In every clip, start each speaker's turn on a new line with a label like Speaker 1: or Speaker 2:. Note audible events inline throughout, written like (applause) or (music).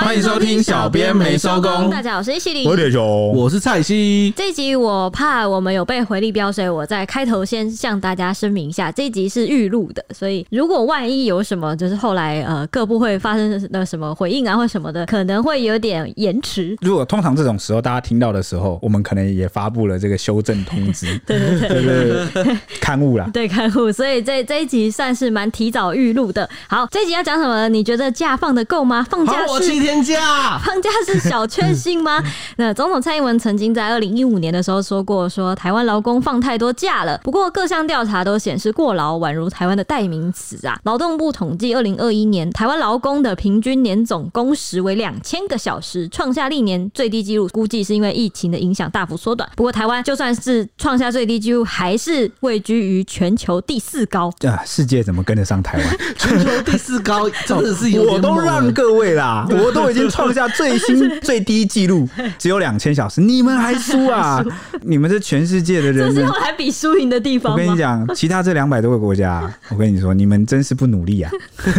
Speaker 1: 欢迎收听小编没收工。
Speaker 2: 大家好，我是西林，
Speaker 3: 我是熊，
Speaker 1: 我是蔡西。
Speaker 2: 这一集我怕我们有被回力标，所以我在开头先向大家声明一下，这一集是预录的，所以如果万一有什么，就是后来呃各部会发生的什么回应啊或什么的，可能会有点延迟。
Speaker 3: 如果通常这种时候大家听到的时候，我们可能也发布了这个修正通知，
Speaker 2: 对 (laughs) 对对，
Speaker 3: 对对对，刊物啦，(laughs)
Speaker 2: 对刊物，所以这这一集算是蛮提早预录的。好，这一集要讲什么？你觉得假放的够吗？放假是
Speaker 1: 七天假，
Speaker 2: 放假是小确幸吗？(laughs) 那总统蔡英文曾经在二零一五年的时候说过，说台湾劳工放太多假了。不过各项调查都显示，过劳宛如台湾的代名词啊。劳动部统计，二零二一年台湾劳工的平均年总工时为两千个小时，创下历年最低纪录。估计是因为疫情的影响大幅缩短。不过台湾就算是创下最低纪录，还是位居于全球第四高。
Speaker 3: 啊，世界怎么跟得上台湾？(laughs)
Speaker 1: 全球第四高，真的是有
Speaker 3: 我都让各位啦，我都已经创下最新最低纪录，(laughs) 只有两千小时，你们还输啊？你们是全世界的人，
Speaker 2: 这是后来比输赢的地方。
Speaker 3: 我跟你讲，其他这两百多个国家，(laughs) 我跟你说，你们真是不努力啊，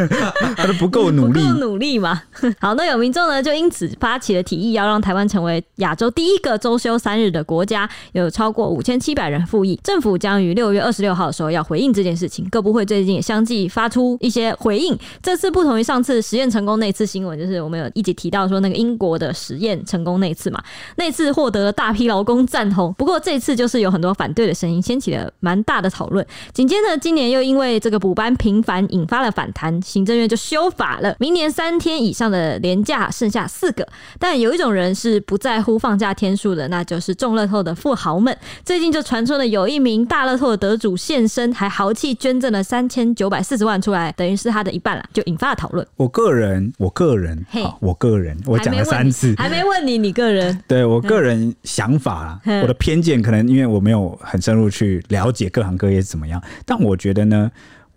Speaker 3: (laughs) 他都不够努力，
Speaker 2: 不够努力嘛。好，那有民众呢，就因此发起了提议，要让台湾成为亚洲第一个周休三日的国家，有超过五千七百人复议，政府将于六月二十六号的时候要回应这件事情。各部会最近也相继发出一些回应，这次不同于上次实验成功那次新闻，就是我们有一起提到说那个英国的实验成功那次嘛，那次获得了大批劳工赞同。不过这次就是有很多反对的声音，掀起了蛮大的讨论。紧接着今年又因为这个补班频繁，引发了反弹，行政院就修法了，明年三天以上的连假剩下四个。但有一种人是不在乎放假天数的，那就是中乐透的富豪们。最近就传出了有一名大乐透的得主现身，还豪气捐赠了三千九百四十万出来，等于是他的一半了，就引发了讨论。
Speaker 3: 我个人，我个人，好，我个人，我讲了三次，
Speaker 2: 还没问你，你个人，
Speaker 3: 对我个人想法啦，(laughs) 我的偏见可能因为我没有很深入去了解各行各业是怎么样，但我觉得呢。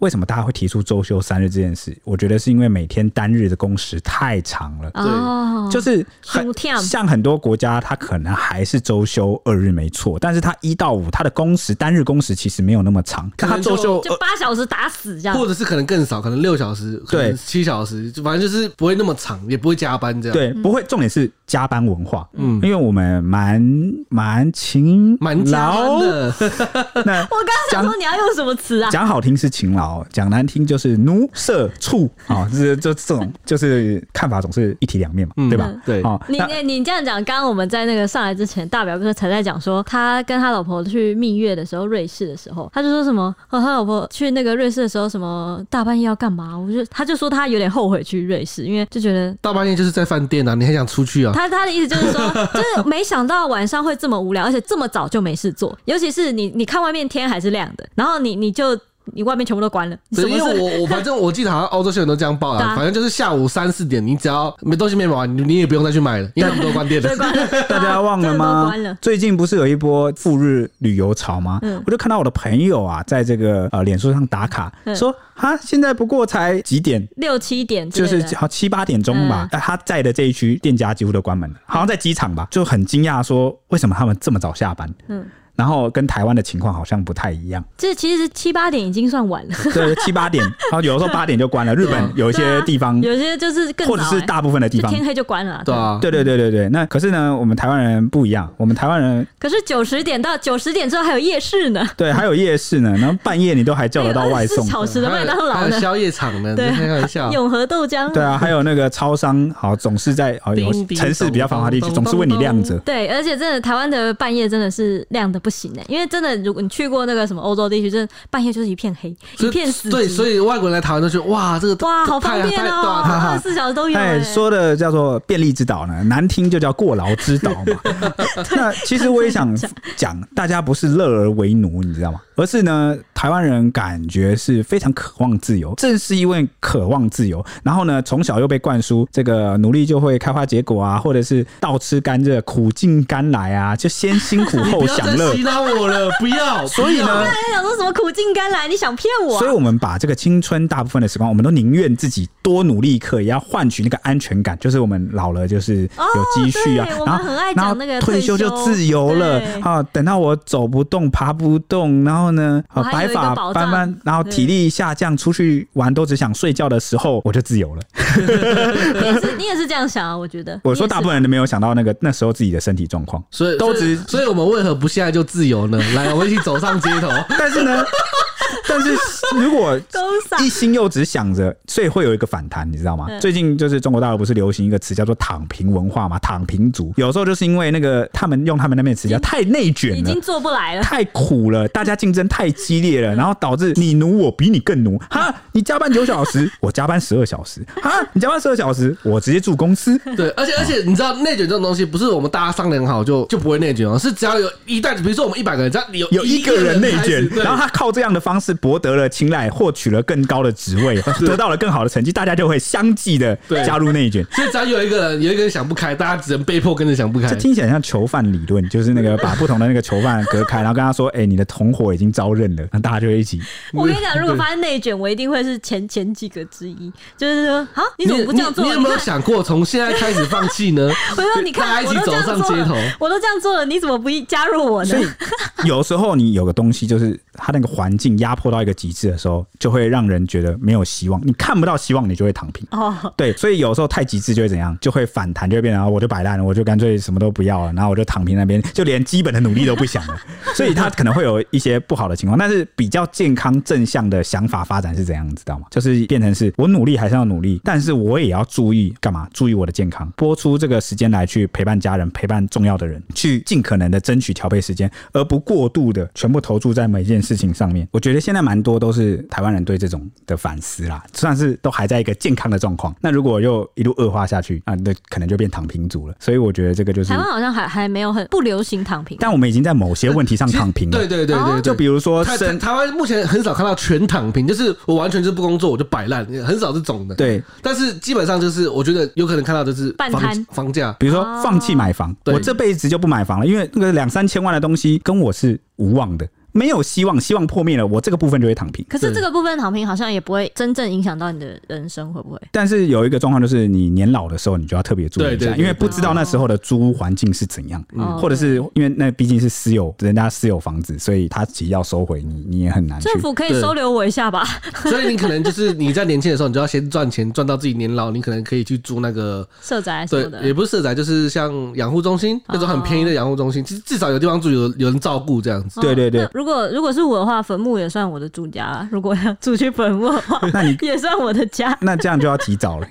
Speaker 3: 为什么大家会提出周休三日这件事？我觉得是因为每天单日的工时太长了，
Speaker 2: 对，
Speaker 3: 就是很像很多国家，它可能还是周休二日没错，但是它一到五它的工时单日工时其实没有那么长，看它周休
Speaker 2: 就八小时打死这样，
Speaker 1: 或者是可能更少，可能六小时，对，七小时，就反正就是不会那么长，也不会加班这样，
Speaker 3: 对，不会。重点是加班文化，嗯，因为我们蛮蛮勤
Speaker 1: 蛮劳的。(laughs)
Speaker 2: 那我刚刚想说你要用什么词啊？
Speaker 3: 讲好听是勤劳。讲难听就是奴色畜 (laughs) 啊，就是就这种，就是看法总是一体两面嘛，对吧？对啊，
Speaker 2: 你你你这样讲，刚刚我们在那个上来之前，大表哥才在讲说，他跟他老婆去蜜月的时候，瑞士的时候，他就说什么和，他老婆去那个瑞士的时候，什么大半夜要干嘛？我就他就说他有点后悔去瑞士，因为就觉得
Speaker 1: 大半夜就是在饭店啊，你还想出去啊？
Speaker 2: 他他的意思就是说，就是没想到晚上会这么无聊，而且这么早就没事做，尤其是你你看外面天还是亮的，然后你你就。你外面全部都关了，
Speaker 1: 对，因为我我反正我记得好像欧洲新闻都这样报啊，反正就是下午三四点，你只要没东西没买完，你你也不用再去买了，因为他们都关店了。
Speaker 3: 大家忘了吗？(laughs) 最近不是有一波赴日旅游潮吗？我就看到我的朋友啊，在这个呃脸书上打卡，说哈，现在不过才几点，
Speaker 2: 六七点，
Speaker 3: 就是好七八点钟吧。他在的这一区店家几乎都关门了，好像在机场吧，就很惊讶说为什么他们这么早下班？嗯。然后跟台湾的情况好像不太一样，
Speaker 2: 这其实七八点已经算晚了。
Speaker 3: 对，七八点，(laughs) 然后有的时候八点就关了。日本有一些地方，
Speaker 2: 有些就是更
Speaker 3: 或者是大部分的地方
Speaker 2: 天黑就关了。
Speaker 1: 对啊，
Speaker 3: 对对对对对。那可是呢，我们台湾人不一样，我们台湾人
Speaker 2: 可是九十点到九十点之后还有夜市呢。
Speaker 3: 对，还有夜市呢。然后半夜你都还叫得到外送，
Speaker 2: 小时的麦当劳呢，
Speaker 1: 宵夜场呢，
Speaker 2: 对，
Speaker 1: 开玩笑。
Speaker 2: 永和豆浆，
Speaker 3: 对啊，还有那个超商，好总是在好有城市比较繁华地区，总是为你亮着。
Speaker 2: 对，而且真的台湾的半夜真的是亮得不行哎，因为真的。如果你去过那个什么欧洲地区，真的半夜就是一片黑，一片死。
Speaker 1: 对，所以外国人来台湾都觉得哇，这个
Speaker 2: 哇好方便哦，二十四小时都有。哎，
Speaker 3: 说的叫做便利之岛呢，难听就叫过劳之岛嘛。(laughs) 那其实我也想讲，大家不是乐而为奴，你知道吗？而是呢，台湾人感觉是非常渴望自由，正是因为渴望自由，然后呢，从小又被灌输这个努力就会开花结果啊，或者是倒吃甘蔗苦尽甘来啊，就先辛苦后享乐。(laughs)
Speaker 1: 不要？再洗我了，不要。
Speaker 3: 所以呢，我刚
Speaker 2: 才想说什么苦尽甘来？你想骗我？
Speaker 3: 所以我们把这个青春大部分的时光，我们都宁愿自己多努力一刻，也要换取那个安全感，就是我们老了就是有积蓄啊，
Speaker 2: 然后很爱讲那个
Speaker 3: 退休就自由了啊。等到我走不动、爬不动，然后。呢，啊，白白发斑斑，然后体力下降，出去玩都只想睡觉的时候，我就自由了。
Speaker 2: 你也是，你也是这样想啊？我觉得，
Speaker 3: 我说大部分人都没有想到那个那时候自己的身体状况，
Speaker 1: 所以
Speaker 3: 都只，
Speaker 1: 所以我们为何不现在就自由呢？来，我们一起走上街头。(laughs)
Speaker 3: 但是呢？但是 (laughs) 如果一心又只想着，所以会有一个反弹，你知道吗？最近就是中国大陆不是流行一个词叫做“躺平文化”嘛，“躺平族”。有时候就是因为那个他们用他们那边词叫太内卷了，
Speaker 2: 已经做不来了，
Speaker 3: 太苦了，大家竞争太激烈了，然后导致你奴我比你更奴。哈，你加班九小时，我加班十二小时。哈，你加班十二小时，我直接住公司。
Speaker 1: 对，而且而且你知道内卷这种东西，不是我们大家商量好就就不会内卷哦，是只要有一旦比如说我们一百个人，只要有
Speaker 3: 有一个人内卷，然后他靠这样的方式博得了青睐，获取了更高的职位，(laughs) 得到了更好的成绩，大家就会相继的加入内卷。
Speaker 1: 所以只要有一个人有一个人想不开，大家只能被迫跟着想不开。
Speaker 3: 这听起来像囚犯理论，就是那个把不同的那个囚犯隔开，然后跟他说：“哎、欸，你的同伙已经招认了。”那大家就会一起。
Speaker 2: 我跟你讲，如果发现内卷，我一定会是前前几个之一。就是说，啊，你怎么不这样做？
Speaker 1: 你，你，你有没有想过从现在开始放弃呢？(laughs)
Speaker 2: 我说，(laughs) 你看，大家一起走上街头，我都这样做了，你怎么不加入我呢？
Speaker 3: 所以有时候你有个东西，就是它那个环境压迫到一个极致的时候，就会让人觉得没有希望。你看不到希望，你就会躺平。哦，对，所以有时候太极致就会怎样？就会反弹，就会变成我就摆烂了，我就干脆什么都不要了，然后我就躺平那边，就连基本的努力都不想了。所以他可能会有一些不好的情况，但是比较健康正向的想法发展是怎样？你知道吗？就是变成是我努力还是要努力，但是我也要注意干嘛？注意我的健康，播出这个时间来去陪伴家人，陪伴重要的人，去尽可能的争取调配时间，而不过度的全部投注在每件事情上面。我觉得现在蛮多都是台湾人对这种的反思啦，算是都还在一个健康的状况。那如果又一路恶化下去啊，那可能就变躺平族了。所以我觉得这个就是
Speaker 2: 台湾好像还还没有很不流行躺平，
Speaker 3: 但我们已经在某些问题上躺平了。
Speaker 1: 对对对对，对，
Speaker 3: 就比如说
Speaker 1: 台台湾目前很少看到全躺平，就是我完全就不工作我就摆烂，很少这种的。
Speaker 3: 对，
Speaker 1: 但是基本上就是我觉得有可能看到就是房半摊房价，
Speaker 3: 比如说放弃买房，我这辈子就不买房了，因为那个两三千万的东西跟我是无望的。没有希望，希望破灭了，我这个部分就会躺平。
Speaker 2: 可是这个部分躺平好像也不会真正影响到你的人生，会不会？
Speaker 3: 但是有一个状况就是，你年老的时候，你就要特别注意一下，对对对对，因为不知道那时候的租屋环境是怎样，嗯、或者是因为那毕竟是私有，人家私有房子，所以他其实要收回你，你也很难。
Speaker 2: 政府可以收留我一下吧？
Speaker 1: 所以你可能就是你在年轻的时候，你就要先赚钱，赚到自己年老，你可能可以去租那个
Speaker 2: 社宅什么的，
Speaker 1: 对，也不是社宅，就是像养护中心那种很便宜的养护中心，至至少有地方住，有有人照顾这样子。
Speaker 3: 对对对，
Speaker 2: 如果如果是我。的话，坟墓也算我的住家了。如果要住去坟墓的话，(laughs) 那你也算我的家。
Speaker 3: 那这样就要提早了。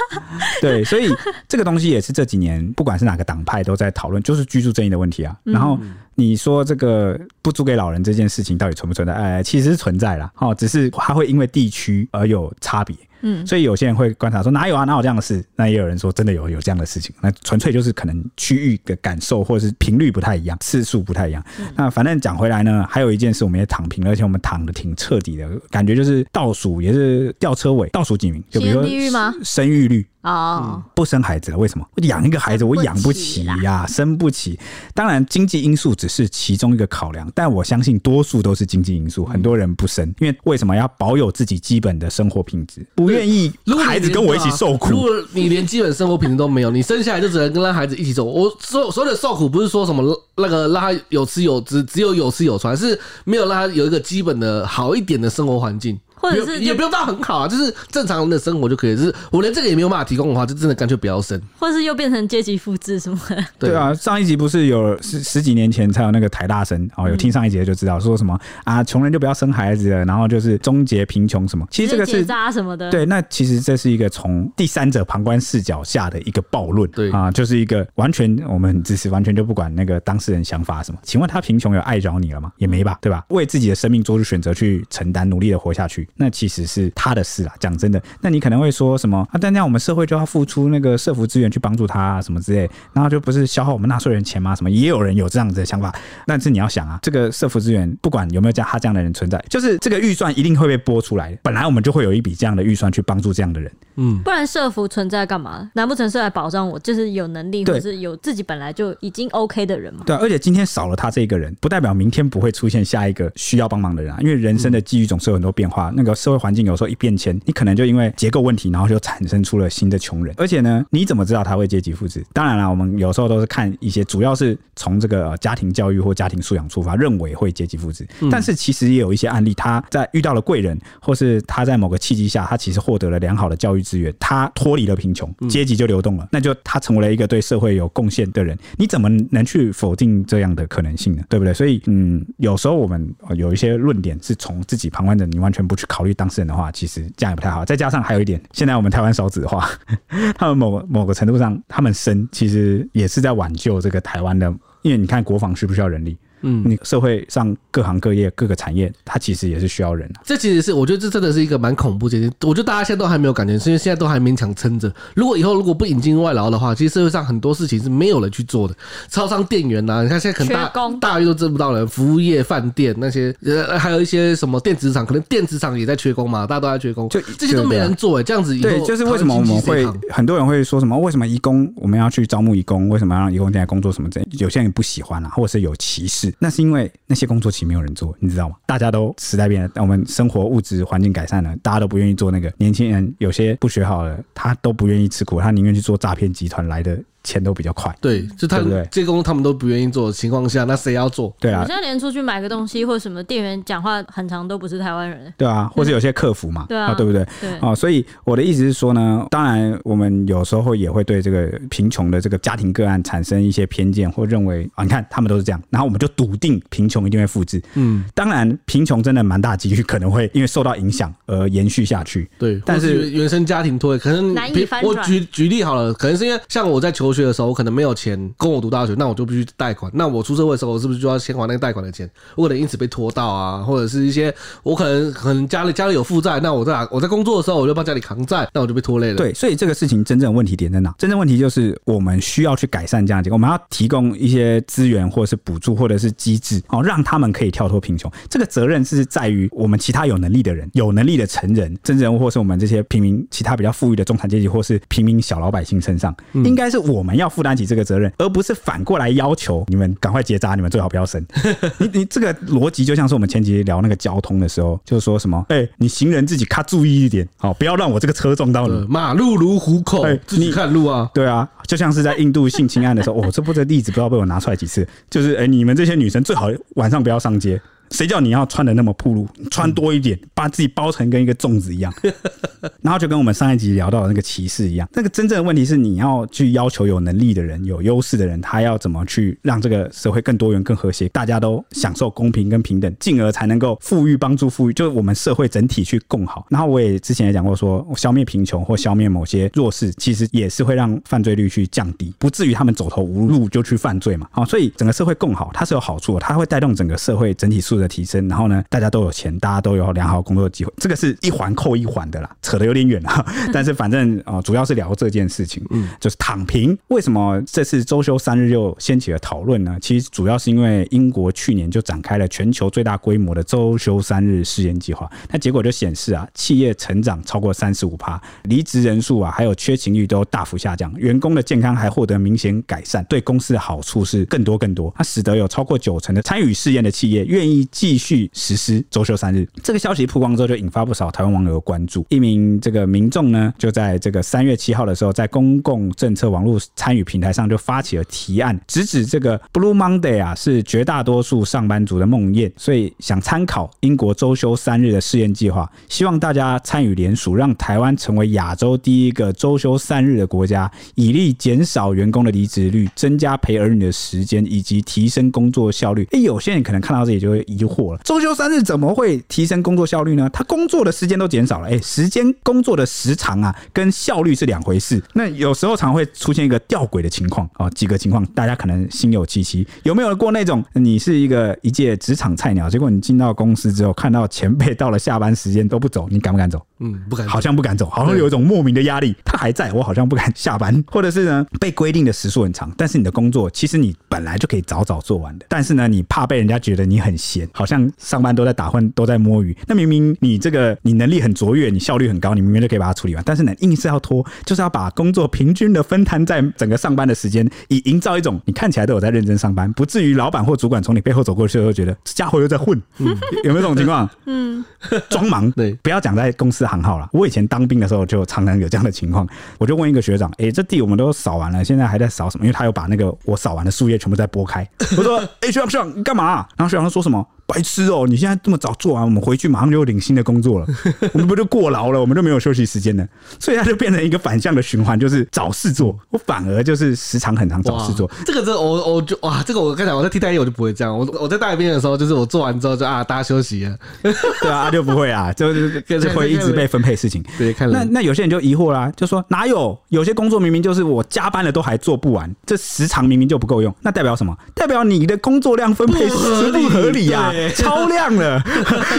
Speaker 3: (laughs) 对，所以这个东西也是这几年不管是哪个党派都在讨论，就是居住正义的问题啊。然后你说这个不租给老人这件事情到底存不存在？哎，其实是存在啦。哦，只是它会因为地区而有差别。嗯，所以有些人会观察说哪有啊，哪有这样的事？那也有人说真的有有这样的事情，那纯粹就是可能区域的感受或者是频率不太一样，次数不太一样。嗯、那反正讲回来呢，还有一件事我们也躺平了，而且我们躺的挺彻底的，感觉就是倒数也是吊车尾，倒数几名，就比如说生育率。哦、嗯，不生孩子了，为什么？我养一个孩子，我养不起呀、啊，生不起。当然，经济因素只是其中一个考量，但我相信多数都是经济因素。很多人不生，因为为什么要保有自己基本的生活品质？不愿意孩子跟我一起受苦。
Speaker 1: 如果你连基本生活品质都没有，你生下来就只能跟让孩子一起走。我所所有的受苦，不是说什么那个让他有吃有只只有有吃有穿，是没有让他有一个基本的好一点的生活环境。
Speaker 2: 或者是
Speaker 1: 也不用到很好啊，就是正常人的生活就可以。就是我连这个也没有办法提供的话，就真的干脆不要生。
Speaker 2: 或者是又变成阶级复制什么的。(laughs)
Speaker 3: 对啊，上一集不是有十十几年前才有那个台大生哦，有听上一集就知道说什么啊，穷人就不要生孩子了，然后就是终结贫穷什么。其实这个是
Speaker 2: 渣什么的。
Speaker 3: 对，那其实这是一个从第三者旁观视角下的一个暴论。
Speaker 1: 对
Speaker 3: 啊，就是一个完全我们只是完全就不管那个当事人想法什么。请问他贫穷有碍着你了吗？也没吧，对吧？为自己的生命做出选择去承担，努力的活下去，那其实是。他的事啊，讲真的，那你可能会说什么啊？但这样我们社会就要付出那个社福资源去帮助他啊，什么之类，然后就不是消耗我们纳税人钱吗？什么也有人有这样子的想法，但是你要想啊，这个社福资源不管有没有这样他这样的人存在，就是这个预算一定会被拨出来的。本来我们就会有一笔这样的预算去帮助这样的人，
Speaker 2: 嗯，不然社福存在干嘛？难不成是来保障我就是有能力或者是有自己本来就已经 OK 的人吗？
Speaker 3: 对，而且今天少了他这一个人，不代表明天不会出现下一个需要帮忙的人啊，因为人生的际遇总是有很多变化。那个社会环境有时候一变迁，你可能就因为结构问题，然后就产生出了新的穷人。而且呢，你怎么知道他会阶级复制？当然了，我们有时候都是看一些，主要是从这个家庭教育或家庭素养出发，认为会阶级复制。但是其实也有一些案例，他在遇到了贵人，或是他在某个契机下，他其实获得了良好的教育资源，他脱离了贫穷，阶级就流动了，那就他成为了一个对社会有贡献的人。你怎么能去否定这样的可能性呢？对不对？所以，嗯，有时候我们有一些论点是从自己旁观者，你完全不去考虑当事人的话，其实这样也不太好。再加上还有一点，现在我们台湾少子化，(laughs) 他们某某个程度上，他们生其实也是在挽救这个台湾的，因为你看国防需不需要人力？嗯，你社会上各行各业各个产业，它其实也是需要人的、啊。
Speaker 1: 这其实是我觉得这真的是一个蛮恐怖的。我觉得大家现在都还没有感觉，是因为现在都还勉强撑着。如果以后如果不引进外劳的话，其实社会上很多事情是没有人去做的。超商店员呐、啊，你看现在可能大大约都挣不到人。服务业、饭店那些，呃，还有一些什么电子厂，可能电子厂也在缺工嘛，大家都在缺工，就这些都没人做哎。这样子以后
Speaker 3: 对，就是为什么我们会很多人会说什么？为什么移工我们要去招募移工？为什么要让移工进来工作？什么这有些人不喜欢啊，或者是有歧视？那是因为。那些工作其实没有人做，你知道吗？大家都时代变了，我们生活物质环境改善了，大家都不愿意做那个。年轻人有些不学好了，他都不愿意吃苦，他宁愿去做诈骗集团来的。钱都比较快，
Speaker 1: 对，就他们这工他们都不愿意做的情况下，那谁要做？
Speaker 3: 对啊，
Speaker 2: 我现在连出去买个东西或者什么，店员讲话很长都不是台湾人，
Speaker 3: 对啊，或是有些客服嘛，
Speaker 2: 对啊，
Speaker 3: 对不对？
Speaker 2: 对
Speaker 3: 啊，所以我的意思是说呢，当然我们有时候也会对这个贫穷的这个家庭个案产生一些偏见，或认为啊，你看他们都是这样，然后我们就笃定贫穷一定会复制。嗯，当然贫穷真的蛮大几率可能会因为受到影响而延续下去。
Speaker 1: 对，
Speaker 3: 但是
Speaker 1: 原生家庭拖可能
Speaker 2: 难以翻转。
Speaker 1: 我举举例好了，可能是因为像我在求学的时候，我可能没有。钱供我读大学，那我就必须贷款。那我出社会的时候，我是不是就要先还那个贷款的钱？我可能因此被拖到啊，或者是一些我可能可能家里家里有负债，那我在我在工作的时候，我就帮家里扛债，那我就被拖累了。
Speaker 3: 对，所以这个事情真正问题点在哪？真正问题就是我们需要去改善这样结构，我们要提供一些资源，或者是补助，或者是机制，哦，让他们可以跳脱贫穷。这个责任是在于我们其他有能力的人，有能力的成人、真人，或是我们这些平民、其他比较富裕的中产阶级，或是平民小老百姓身上，应该是我们要负担起这个责任，而不是反过来要求你们赶快结扎，你们最好不要生。(laughs) 你你这个逻辑就像是我们前几天聊那个交通的时候，就是说什么，哎，你行人自己卡注意一点，好，不要让我这个车撞到你。
Speaker 1: 马路如虎口，哎，自己看路啊。
Speaker 3: 对啊，就像是在印度性侵案的时候，哦，这不这例子不知道被我拿出来几次，就是哎，你们这些女生最好晚上不要上街。谁叫你要穿的那么暴露？穿多一点，把自己包成跟一个粽子一样。(laughs) 然后就跟我们上一集聊到的那个歧视一样。那个真正的问题是，你要去要求有能力的人、有优势的人，他要怎么去让这个社会更多元、更和谐，大家都享受公平跟平等，进而才能够富裕、帮助富裕，就是我们社会整体去共好。然后我也之前也讲过说，说消灭贫穷或消灭某些弱势，其实也是会让犯罪率去降低，不至于他们走投无路就去犯罪嘛。好，所以整个社会共好，它是有好处的，它会带动整个社会整体素质的提升，然后呢，大家都有钱，大家都有良好工作机会，这个是一环扣一环的啦，扯得有点远了。(laughs) 但是反正啊、呃，主要是聊这件事情，嗯，就是躺平。为什么这次周休三日又掀起了讨论呢？其实主要是因为英国去年就展开了全球最大规模的周休三日试验计划，那结果就显示啊，企业成长超过三十五趴，离职人数啊，还有缺勤率都大幅下降，员工的健康还获得明显改善，对公司的好处是更多更多。它使得有超过九成的参与试验的企业愿意继续。实施周休三日，这个消息曝光之后，就引发不少台湾网友的关注。一名这个民众呢，就在这个三月七号的时候，在公共政策网络参与平台上就发起了提案，直指这个 Blue Monday 啊是绝大多数上班族的梦魇，所以想参考英国周休三日的试验计划，希望大家参与联署，让台湾成为亚洲第一个周休三日的国家，以利减少员工的离职率，增加陪儿女的时间，以及提升工作效率。哎，有些人可能看到这里就会疑惑了。周休三日怎么会提升工作效率呢？他工作的时间都减少了，哎，时间工作的时长啊，跟效率是两回事。那有时候常会出现一个吊诡的情况啊，几个情况，大家可能心有戚戚。有没有过那种你是一个一介职场菜鸟，结果你进到公司之后，看到前辈到了下班时间都不走，你敢不敢走？
Speaker 1: 嗯，不敢，
Speaker 3: 好像不敢走，好像有一种莫名的压力。他还在，我好像不敢下班，或者是呢，被规定的时数很长，但是你的工作其实你本来就可以早早做完的，但是呢，你怕被人家觉得你很闲，好像上班都在打混，都在摸鱼。那明明你这个你能力很卓越，你效率很高，你明明就可以把它处理完，但是呢，硬是要拖，就是要把工作平均的分摊在整个上班的时间，以营造一种你看起来都有在认真上班，不至于老板或主管从你背后走过去都觉得这家伙又在混。嗯，有没有这种情况？嗯，装忙。对，不要讲在公司行号了。我以前当兵的时候就常常有这样的情况，我就问一个学长：“哎、欸，这地我们都扫完了，现在还在扫什么？”因为他又把那个我扫完的树叶全部在拨开。我说：“哎、欸，学长学长，你干嘛？”然后学长说什么？白痴哦！你现在这么早做完，我们回去马上就领新的工作了，(laughs) 我们不就过劳了？我们就没有休息时间了，所以它就变成一个反向的循环，就是找事做。我反而就是时常很长找事做。
Speaker 1: 这个，这我我就哇，这个我刚才我在替代役我就不会这样。我我在大兵的时候，就是我做完之后就啊，大家休息了，(laughs)
Speaker 3: 对啊，就不会啊，就就会一直被分配事情。
Speaker 1: 对，看
Speaker 3: 那那有些人就疑惑啦，就说哪有？有些工作明明就是我加班了都还做不完，这时长明明就不够用，那代表什么？代表你的工作量分配是不合理啊，超量。(laughs)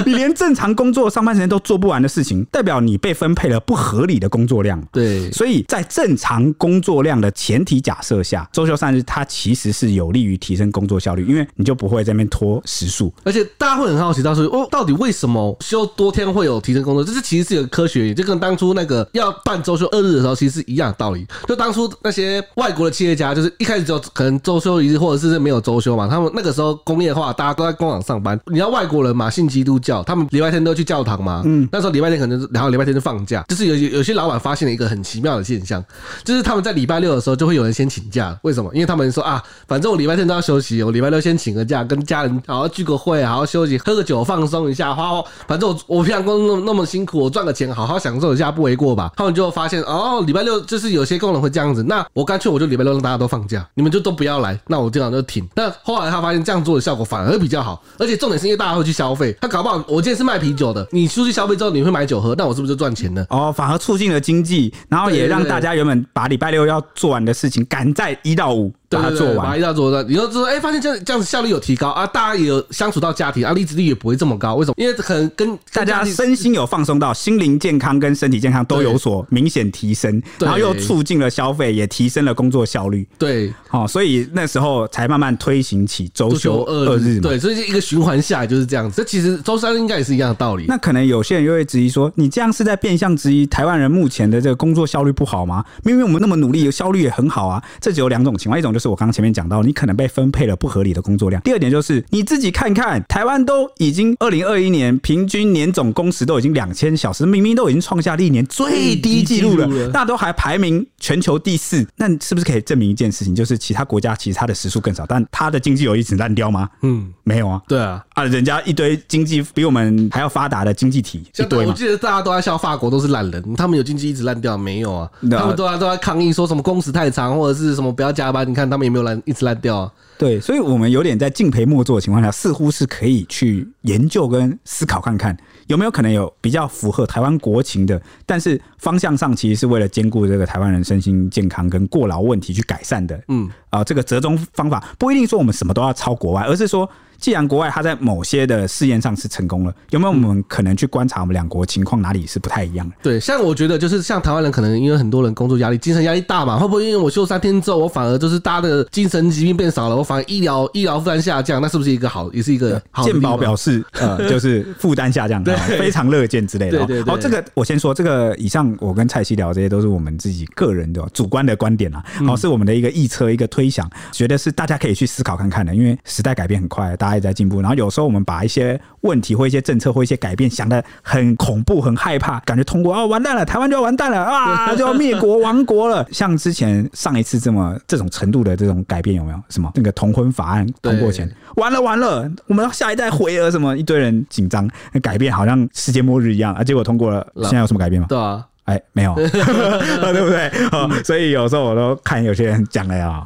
Speaker 3: 你连正常工作上班时间都做不完的事情，代表你被分配了不合理的工作量。
Speaker 1: 对，
Speaker 3: 所以在正常工作量的前提假设下，周休三日它其实是有利于提升工作效率，因为你就不会在那边拖时数。
Speaker 1: 而且大家会很好奇，到时候哦，到底为什么休多天会有提升工作？这是其实是有科学，就跟当初那个要办周休二日的时候，其实是一样的道理。就当初那些外国的企业家，就是一开始就可能周休一日，或者是没有周休嘛，他们那个时候工业化，大家都在工厂上班，你知道外国人。嘛信基督教，他们礼拜天都去教堂嘛。嗯，那时候礼拜天可能，然后礼拜天就放假。就是有有些老板发现了一个很奇妙的现象，就是他们在礼拜六的时候就会有人先请假。为什么？因为他们说啊，反正我礼拜天都要休息，我礼拜六先请个假，跟家人好好聚个会，好好休息，喝个酒放松一下。花，反正我我平常工作那么那么辛苦，我赚个钱，好好享受一下不为过吧？他们就发现哦，礼拜六就是有些工人会这样子。那我干脆我就礼拜六让大家都放假，你们就都不要来，那我这样就停。那后来他发现这样做的效果反而比较好，而且重点是因为大家会去消费，他搞不好我今天是卖啤酒的，你出去消费之后你会买酒喝，那我是不是就赚钱了？
Speaker 3: 哦，反而促进了经济，然后也让大家原本把礼拜六要做完的事情赶在一到五。把它做完，
Speaker 1: 把一大做完，你就说，哎，发现这这样子效率有提高啊，大家也有相处到家庭啊，离职率也不会这么高。为什么？因为可能跟
Speaker 3: 大家身心有放松到，心灵健康跟身体健康都有所明显提升，然后又促进了消费，也提升了工作效率。
Speaker 1: 对，
Speaker 3: 好，所以那时候才慢慢推行起周休二日。
Speaker 1: 对，所以一个循环下来就是这样子。这其实周三应该也是一样的道理。
Speaker 3: 那可能有些人又会质疑说，你这样是在变相质疑台湾人目前的这个工作效率不好吗？明明我们那么努力，效率也很好啊。这只有两种情况，一种就是我刚刚前面讲到。你可能被分配了不合理的工作量。第二点就是你自己看看，台湾都已经二零二一年平均年总工时都已经两千小时，明明都已经创下历年最低纪录了，那都还排名全球第四，那是不是可以证明一件事情，就是其他国家其实它的时数更少，但它的经济有一直烂掉吗？嗯，没有啊。
Speaker 1: 对啊，
Speaker 3: 啊，人家一堆经济比我们还要发达的经济体一堆，
Speaker 1: 我记得大家都在笑法国都是懒人，他们有经济一直烂掉没有啊？他们都在都在抗议说什么工时太长或者是什么不要加班，你看他们有没有烂一直烂掉啊？
Speaker 3: 对，所以我们有点在敬陪末座的情况下，似乎是可以去研究跟思考看看，有没有可能有比较符合台湾国情的，但是方向上其实是为了兼顾这个台湾人身心健康跟过劳问题去改善的。嗯，啊，这个折中方法不一定说我们什么都要抄国外，而是说。既然国外它在某些的试验上是成功了，有没有我们可能去观察我们两国情况哪里是不太一样的？
Speaker 1: 对，像我觉得就是像台湾人可能因为很多人工作压力、精神压力大嘛，会不会因为我休三天之后，我反而就是大家的精神疾病变少了，我反而医疗医疗负担下降，那是不是一个好，也是一个好
Speaker 3: 健保表示呃，就是负担下降，(laughs) 对，非常乐见之类的。对对对。好，这个我先说，这个以上我跟蔡西聊这些都是我们自己个人的主观的观点啊，好，是我们的一个臆测、一个推想，觉得是大家可以去思考看看的，因为时代改变很快，大家也在进步，然后有。时候我们把一些问题或一些政策或一些改变想的很恐怖、很害怕，感觉通过哦，完蛋了，台湾就要完蛋了啊，(laughs) 就要灭国亡国了。像之前上一次这么这种程度的这种改变有没有？什么那个同婚法案通过前，完了完了，我们下一代毁了什么？一堆人紧张，改变好像世界末日一样啊。结果通过了，现在有什么改变吗？
Speaker 1: 对啊，
Speaker 3: 哎，没有，(laughs) 对不对？所以有时候我都看有些人讲了呀。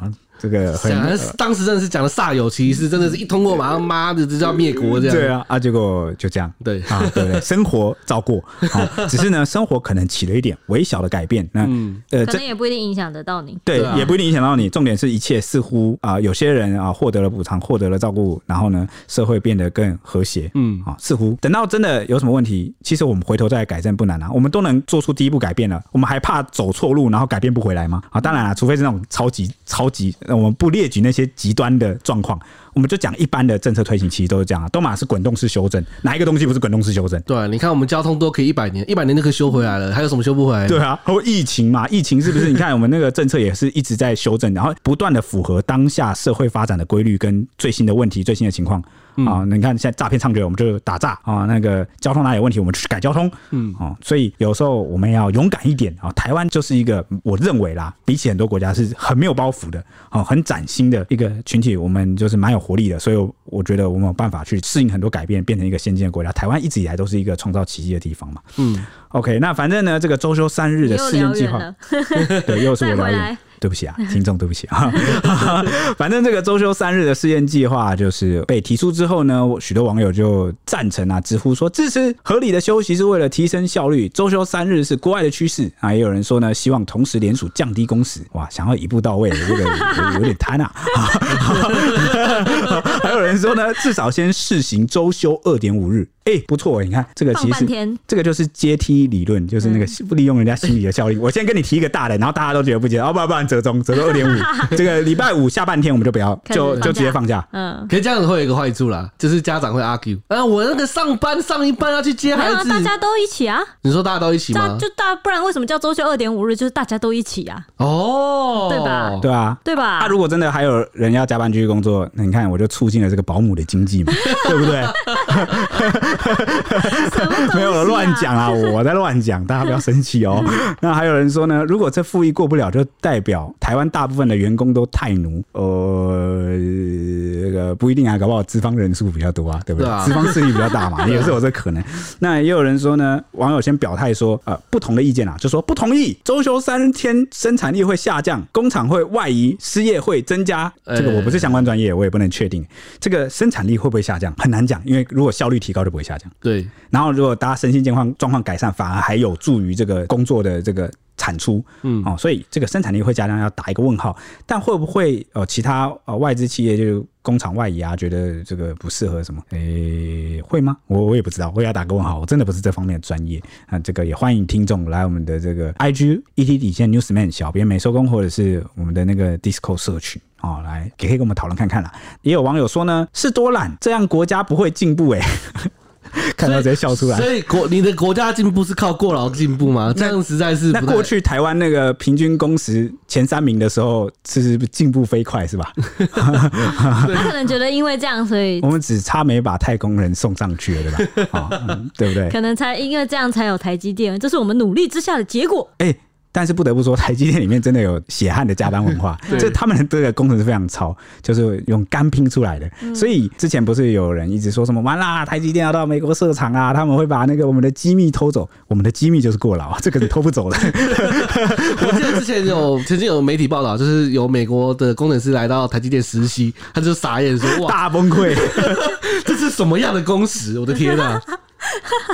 Speaker 3: 这个
Speaker 1: 很当时真的是讲的煞有其事，真的是一通过马上妈的这叫灭国这样。
Speaker 3: 对啊，啊结果就这样。对啊，对对？(laughs) 生活照过，好，(laughs) 只是呢，生活可能起了一点微小的改变。那
Speaker 2: 呃，可能也不一定影响得到你。
Speaker 3: 对，也不一定影响到你。重点是一切似乎啊，有些人啊获得了补偿，获得了照顾，然后呢，社会变得更和谐。嗯，啊，似乎等到真的有什么问题，其实我们回头再改正不难啊。我们都能做出第一步改变了，我们还怕走错路，然后改变不回来吗？啊，当然了，除非是那种超级超级。我们不列举那些极端的状况。我们就讲一般的政策推行，其实都是这样啊，都嘛是滚动式修正，哪一个东西不是滚动式修正？
Speaker 1: 对，你看我们交通都可以一百年，一百年就可以修回来了，还有什么修不回来？
Speaker 3: 对啊，或疫情嘛，疫情是不是？你看我们那个政策也是一直在修正，然后不断的符合当下社会发展的规律跟最新的问题、最新的情况。嗯、啊，你看现在诈骗猖獗，我们就打诈啊；那个交通哪有问题，我们就去改交通。嗯，哦，所以有时候我们要勇敢一点啊。台湾就是一个我认为啦，比起很多国家是很没有包袱的，哦，很崭新的一个群体，我们就是蛮有活力的。所以我觉得我们有办法去适应很多改变，变成一个先进的国家。台湾一直以来都是一个创造奇迹的地方嘛。嗯，OK，那反正呢，这个周休三日的试验计划，(laughs) 对，又是我聊远。对不起啊，听众，对不起啊。(laughs) 反正这个周休三日的试验计划就是被提出之后呢，许多网友就赞成啊，直呼说支持合理的休息是为了提升效率，周休三日是国外的趋势啊。也有人说呢，希望同时联署降低工时，哇，想要一步到位，这个有，有点贪啊。(laughs) 还有人说呢，至少先试行周休二点五日。哎、欸，不错，你看这个其实这个就是阶梯理论，就是那个不利用人家心理的效应。我先跟你提一个大的，然后大家都觉得不接，哦，不然不然折中，折中二点五。(laughs) 这个礼拜五下半天我们就不要，就就直接放假。嗯，可是这样子会有一个坏处啦，就是家长会 argue。啊，我那个上班上一班要去接孩子，
Speaker 2: 大家都一起啊。
Speaker 1: 你说大家都一起吗？
Speaker 2: 就大，不然为什么叫周休二点五日？就是大家都一起啊。
Speaker 1: 哦，
Speaker 2: 对吧？
Speaker 3: 对啊，
Speaker 2: 对吧？
Speaker 3: 那如果真的还有人要加班继续工作，那你看我就促进了这个保姆的经济嘛，对不对？(laughs) (laughs) 没有了，乱讲啊！我在乱讲，大家不要生气哦。(laughs) 那还有人说呢，如果这复议过不了，就代表台湾大部分的员工都太奴。呃，这个不一定啊，搞不好资方人数比较多啊，对不对？资方势力比较大嘛，(laughs) 也是有这可能。那也有人说呢，网友先表态说，呃，不同的意见啊，就说不同意，周休三天，生产力会下降，工厂会外移，失业会增加。这个我不是相关专业，我也不能确定。这个生产力会不会下降，很难讲，因为如果效率提高，就不会下降。
Speaker 1: 对。
Speaker 3: 然后，如果大家身心健康状况改善，反而还有助于这个工作的这个产出，嗯，哦，所以这个生产力会加量，要打一个问号。但会不会呃，其他呃外资企业就工厂外移啊，觉得这个不适合什么？诶，会吗？我我也不知道，我也要打个问号。我真的不是这方面的专业啊。这个也欢迎听众来我们的这个 IG ET 底线 Newsman 小编美收工，或者是我们的那个 Discord 社群啊，来也可以跟我们讨论看看啦。也有网友说呢，是多懒，这样国家不会进步诶。(laughs) 看到直接笑出来，
Speaker 1: 所以国你的国家进步是靠过劳进步吗？这样实在是
Speaker 3: 那过去台湾那个平均工时前三名的时候，其实进步飞快是吧？(laughs)
Speaker 2: 他可能觉得因为这样，所以 (laughs)
Speaker 3: 我们只差没把太空人送上去了，对吧？啊、嗯，对不对？
Speaker 2: 可能才因为这样才有台积电，这是我们努力之下的结果。
Speaker 3: 哎、欸。但是不得不说，台积电里面真的有血汗的加班文化，(laughs) 这他们的这个工程是非常糙，就是用肝拼出来的。所以之前不是有人一直说什么完啦，台积电要到美国设厂啊，他们会把那个我们的机密偷走，我们的机密就是过劳，(laughs) 这个是偷不走的。(laughs)
Speaker 1: 我记得之前有曾经有媒体报道，就是有美国的工程师来到台积电实习，他就傻眼说：“哇，
Speaker 3: 大崩溃，
Speaker 1: 这是什么样的工时？我的天啊！”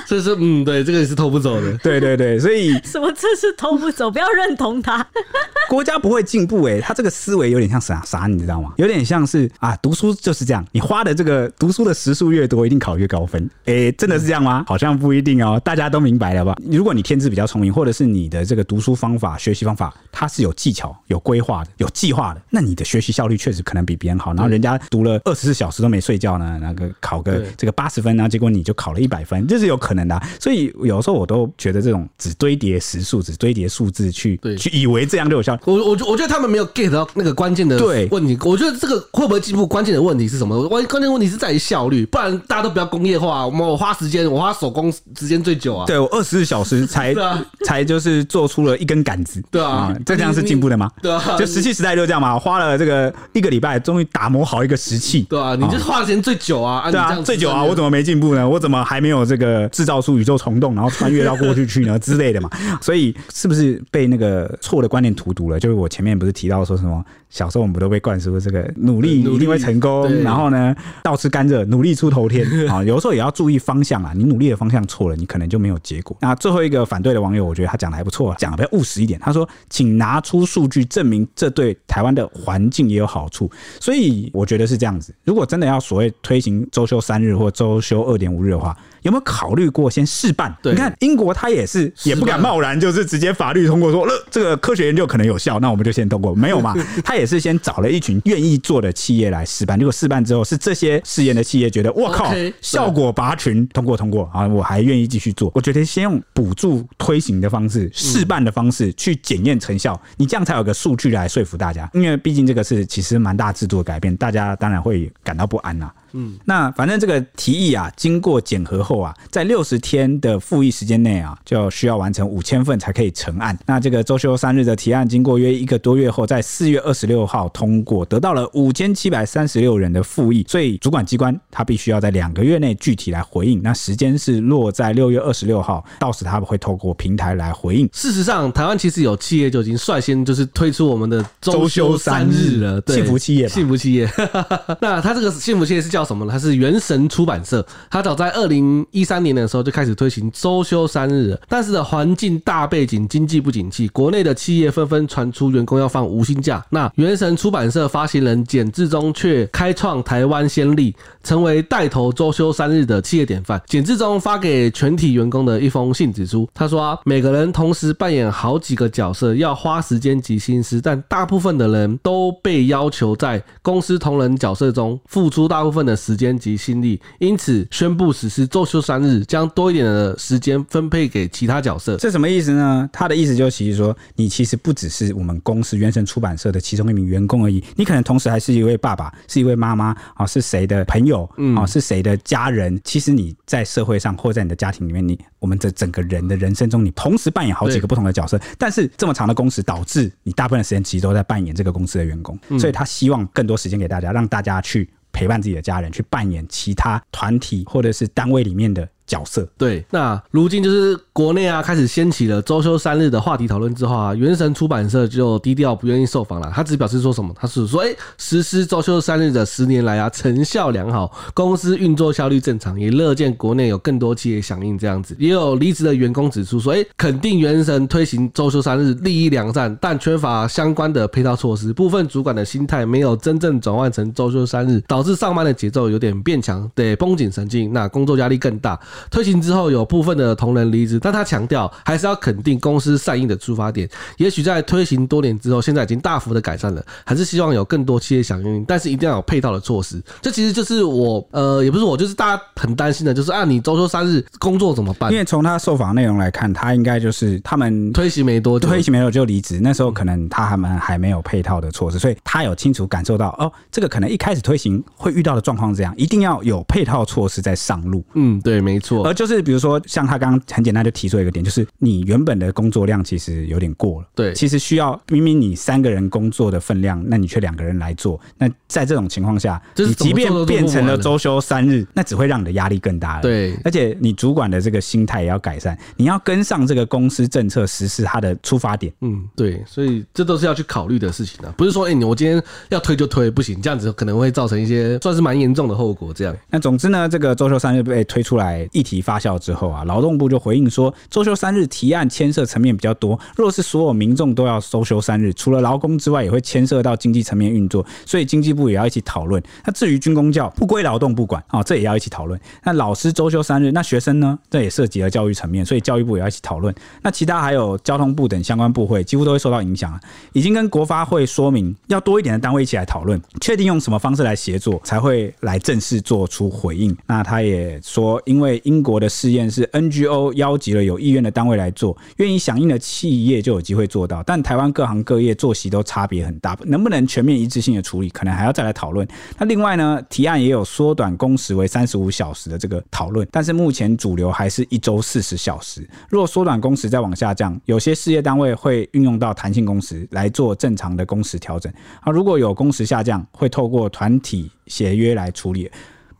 Speaker 1: 所以说，嗯，对，这个也是偷不走的。
Speaker 3: 对对对，所以 (laughs)
Speaker 2: 什么这是偷不走？不要认同他。(laughs)
Speaker 3: 国家不会进步哎，他这个思维有点像啥啥，你知道吗？有点像是啊，读书就是这样，你花的这个读书的时数越多，一定考越高分。哎，真的是这样吗？好像不一定哦。大家都明白了吧？如果你天资比较聪明，或者是你的这个读书方法、学习方法，它是有技巧、有规划的、有计划的，那你的学习效率确实可能比别人好。然后人家读了二十四小时都没睡觉呢，那个考个这个八十分，然后结果你就考了一百分。这是有可能的、啊，所以有时候我都觉得这种只堆叠时数、只堆叠数字去对去以为这样就有效。
Speaker 1: 我我我觉得他们没有 get 到那个关键的问题。我觉得这个会不会进步，关键的问题是什么？关关键问题是在于效率，不然大家都不要工业化。我们我花时间，我花手工时间最久啊。
Speaker 3: 对，我二十四小时才 (laughs) 啊 (laughs) 才就是做出了一根杆子。
Speaker 1: 对啊，
Speaker 3: 这这样是进步的吗？
Speaker 1: 对啊，
Speaker 3: 就石器时代就这样嘛，花了这个一个礼拜，终于打磨好一个石器。
Speaker 1: 对啊，你就花的时间最久啊。
Speaker 3: 对啊，最久啊，我怎么没进步呢？我怎么还没有这个制造出宇宙虫洞，然后穿越到过去去呢之类的嘛？(laughs) 所以是不是被那个错的观念荼毒了？就是我前面不是提到说什么？小时候我们都被灌输这个努力一定会成功，然后呢，倒吃甘蔗，努力出头天 (laughs) 啊！有时候也要注意方向啊，你努力的方向错了，你可能就没有结果。那最后一个反对的网友，我觉得他讲的还不错，讲的比较务实一点。他说：“请拿出数据证明这对台湾的环境也有好处。”所以我觉得是这样子。如果真的要所谓推行周休三日或周休二点五日的话，有没有考虑过先试
Speaker 1: 办？
Speaker 3: 你看英国他也是也不敢贸然就是直接法律通过说，呃，这个科学研究可能有效，那我们就先通过，没有嘛？(laughs) 他也是先找了一群愿意做的企业来试办，结果试办之后是这些试验的企业觉得，我靠效果拔群，通过通过啊，我还愿意继续做。我觉得先用补助推行的方式、试办的方式去检验成效，你这样才有个数据来说服大家，因为毕竟这个是其实蛮大制度的改变，大家当然会感到不安呐、啊。嗯，那反正这个提议啊，经过检核后啊，在六十天的复议时间内啊，就需要完成五千份才可以成案。那这个周休三日的提案，经过约一个多月后，在四月二十六号通过，得到了五千七百三十六人的复议。所以主管机关他必须要在两个月内具体来回应。那时间是落在六月二十六号，到时他们会透过平台来回应。
Speaker 1: 事实上，台湾其实有企业就已经率先就是推出我们的周休三日了，
Speaker 3: 幸福企业，
Speaker 1: 幸福企业。(laughs) 那他这个幸福企业是叫什么呢？它是圆神出版社，它早在二零一三年的时候就开始推行周休三日。但是的环境大背景，经济不景气，国内的企业纷纷传出员工要放无薪假。那圆神出版社发行人简志忠却开创台湾先例，成为带头周休三日的企业典范。简志忠发给全体员工的一封信指出，他说啊，每个人同时扮演好几个角色，要花时间及心思，但大部分的人都被要求在公司同仁角色中付出大部分的时间。及心力，因此宣布实施周休三日，将多一点的时间分配给其他角色。
Speaker 3: 这什么意思呢？他的意思就是，其实说你其实不只是我们公司原神出版社的其中一名员工而已，你可能同时还是一位爸爸，是一位妈妈啊，是谁的朋友啊，是谁的家人？其实你在社会上或在你的家庭里面，你我们的整个人的人生中，你同时扮演好几个不同的角色。但是这么长的工时，导致你大部分的时间其实都在扮演这个公司的员工，所以他希望更多时间给大家，让大家去。陪伴自己的家人，去扮演其他团体或者是单位里面的角色。对，
Speaker 1: 那如今就是国内啊开始掀起了周休三日的话题讨论之后啊，原神出版社就低调不愿意受访了。他只表示说什么？他是说，哎、实施周休三日的十年来啊，成效良好，公司运作效率正常，也乐见国内有更多企业响应这样子。也有离职的员工指出说，哎、肯定原神推行周休三日利益良善，但缺乏相关的配套措施，部分主管的心态没有真正转换成周休三日，导致上班的节奏有点变强，得绷紧神经，那工作压力更大。推行之后，有部分的同仁离职，但他强调还是要肯定公司善意的出发点。也许在推行多年之后，现在已经大幅的改善了，还是希望有更多企业响应，但是一定要有配套的措施。这其实就是我，呃，也不是我，就是大家很担心的，就是啊，你周休三日工作怎么办？
Speaker 3: 因为从他受访内容来看，他应该就是他们
Speaker 1: 推行没多久，
Speaker 3: 推行没多久就离职，那时候可能他们还没有配套的措施，所以他有清楚感受到哦，这个可能一开始推行会遇到的状况是这样，一定要有配套措施在上路。
Speaker 1: 嗯，对，没错。
Speaker 3: 而就是比如说，像他刚刚很简单就提出一个点，就是你原本的工作量其实有点过了。
Speaker 1: 对，
Speaker 3: 其实需要明明你三个人工作的分量，那你却两个人来做。那在这种情况下，你即便变成了周休三日，那只会让你的压力更大了。
Speaker 1: 对，
Speaker 3: 而且你主管的这个心态也要改善，你要跟上这个公司政策实施它的出发点。
Speaker 1: 嗯，对，所以这都是要去考虑的事情啊，不是说哎，你我今天要推就推，不行，这样子可能会造成一些算是蛮严重的后果。这样，
Speaker 3: 那总之呢，这个周休三日被推出来，议题发酵之后啊，劳动部就回应说，周休三日提案牵涉层面比较多，若是所有民众都要周休三日，除了劳工之外，也会牵涉到经济层面运作，所以经济部也要一起讨论。那至于军公教不归劳动部管啊，这也要一起讨论。那老师周休三日，那学生呢？这也涉及了教育层面，所以教育部也要一起讨论。那其他还有交通部等相关部会，几乎都会受到影响啊。已经跟国发会说明，要多一点的单位一起来讨论，确定用什么方式来协作，才会来正式做出回应。那他也说，因为英国的试验是 NGO 邀集了有意愿的单位来做，愿意响应的企业就有机会做到。但台湾各行各业作息都差别很大，能不能全面一致性的处理，可能还要再来讨论。那另外呢，提案也有缩短工时为三十五小时的这个讨论，但是目前主流还是一周四十小时。如果缩短工时再往下降，有些事业单位会运用到弹性工时来做正常的工时调整。啊，如果有工时下降，会透过团体协约来处理。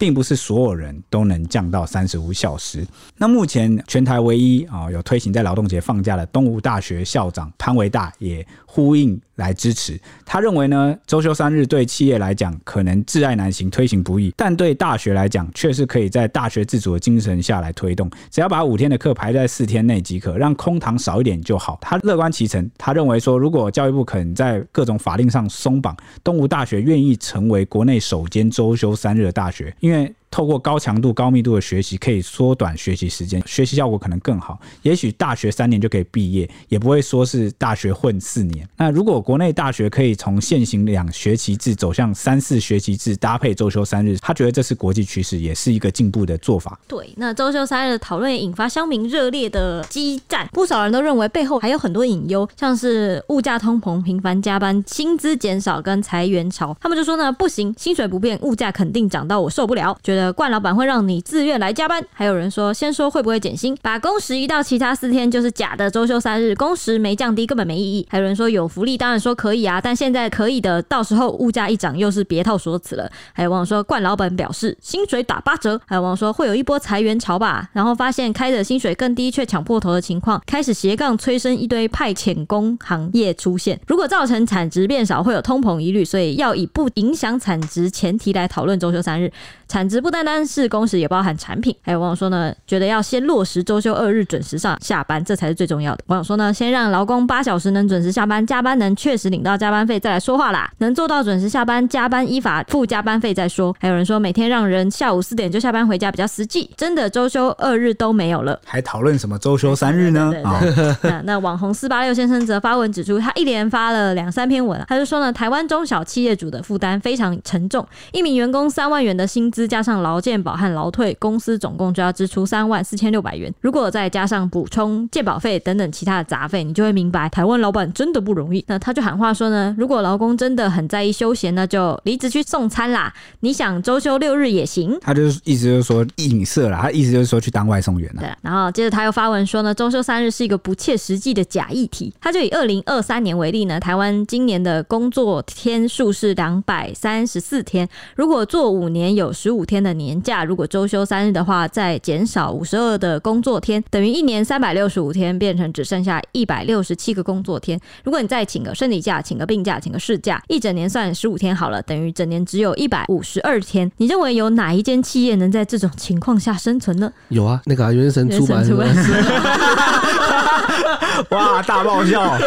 Speaker 3: 并不是所有人都能降到三十五小时。那目前全台唯一啊有推行在劳动节放假的东吴大学校长潘维大也呼应来支持。他认为呢，周休三日对企业来讲可能挚爱难行，推行不易，但对大学来讲却是可以在大学自主的精神下来推动。只要把五天的课排在四天内即可，让空堂少一点就好。他乐观其成，他认为说，如果教育部肯在各种法令上松绑，东吴大学愿意成为国内首间周休三日的大学，因因为透过高强度、高密度的学习，可以缩短学习时间，学习效果可能更好。也许大学三年就可以毕业，也不会说是大学混四年。那如果国内大学可以从现行两学期制走向三四学期制，搭配周休三日，他觉得这是国际趋势，也是一个进步的做法。
Speaker 2: 对，那周休三日的讨论也引发乡民热烈的激战，不少人都认为背后还有很多隐忧，像是物价通膨、频繁加班、薪资减少跟裁员潮。他们就说呢，不行，薪水不变，物价肯定涨到我受不了，觉得呃，冠老板会让你自愿来加班。还有人说，先说会不会减薪，把工时移到其他四天就是假的周休三日，工时没降低，根本没意义。还有人说有福利，当然说可以啊，但现在可以的，到时候物价一涨又是别套说辞了。还有网友说，冠老板表示薪水打八折。还有网友说会有一波裁员潮吧，然后发现开的薪水更低却抢破头的情况，开始斜杠催生一堆派遣工行业出现。如果造成产值变少，会有通膨疑虑，所以要以不影响产值前提来讨论周休三日。产值不单单是工时，也包含产品。还有网友说呢，觉得要先落实周休二日准时上下班，这才是最重要的。网友说呢，先让劳工八小时能准时下班，加班能确实领到加班费，再来说话啦。能做到准时下班，加班依法付加班费再说。还有人说，每天让人下午四点就下班回家比较实际，真的周休二日都没有了，
Speaker 3: 还讨论什么周休三日呢？啊，(laughs)
Speaker 2: 那那网红四八六先生则发文指出，他一连发了两三篇文，他就说呢，台湾中小企业主的负担非常沉重，一名员工三万元的薪资。加上劳健保和劳退，公司总共就要支出三万四千六百元。如果再加上补充健保费等等其他的杂费，你就会明白台湾老板真的不容易。那他就喊话说呢，如果劳工真的很在意休闲，那就离职去送餐啦。你想周休六日也行。
Speaker 3: 他就是意思就是说影射啦，他意思就是说去当外送员了。
Speaker 2: 对，然后接着他又发文说呢，周休三日是一个不切实际的假议题。他就以二零二三年为例呢，台湾今年的工作天数是两百三十四天，如果做五年有十五天的年假，如果周休三日的话，再减少五十二的工作天，等于一年三百六十五天变成只剩下一百六十七个工作天。如果你再请个生理假、请个病假、请个事假，一整年算十五天好了，等于整年只有一百五十二天。你认为有哪一间企业能在这种情况下生存呢？
Speaker 1: 有啊，那个啊，原神出版社。(laughs) (laughs)
Speaker 3: 哇，大爆笑！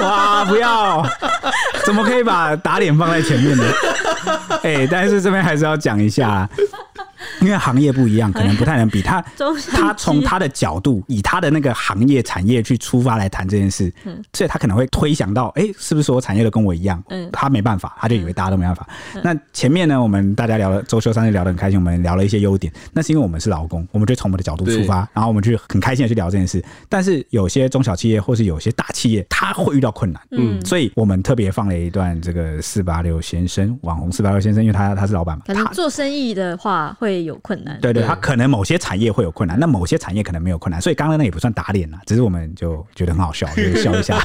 Speaker 3: 哇，不要，怎么可以把打脸放在前面呢？哎、但是这边还是要讲一下。因为行业不一样，可能不太能比他。他 (laughs) 从他的角度，以他的那个行业产业去出发来谈这件事，所以他可能会推想到，哎，是不是所有产业都跟我一样？嗯他没办法，他就以为大家都没办法。那前面呢，我们大家聊了周休三日，聊得很开心，我们聊了一些优点。那是因为我们是劳工，我们就从我们的角度出发，然后我们去很开心的去聊这件事。但是有些中小企业或是有些大企业，他会遇到困难。嗯，所以我们特别放了一段这个四八六先生，网红四八六先生，因为他他是老板嘛，他
Speaker 2: 做生意的话会有困难，
Speaker 3: 对对，他可能某些产业会有困难，那某些产业可能没有困难，所以刚刚那也不算打脸了，只是我们就觉得很好笑，就 (laughs) 笑一下。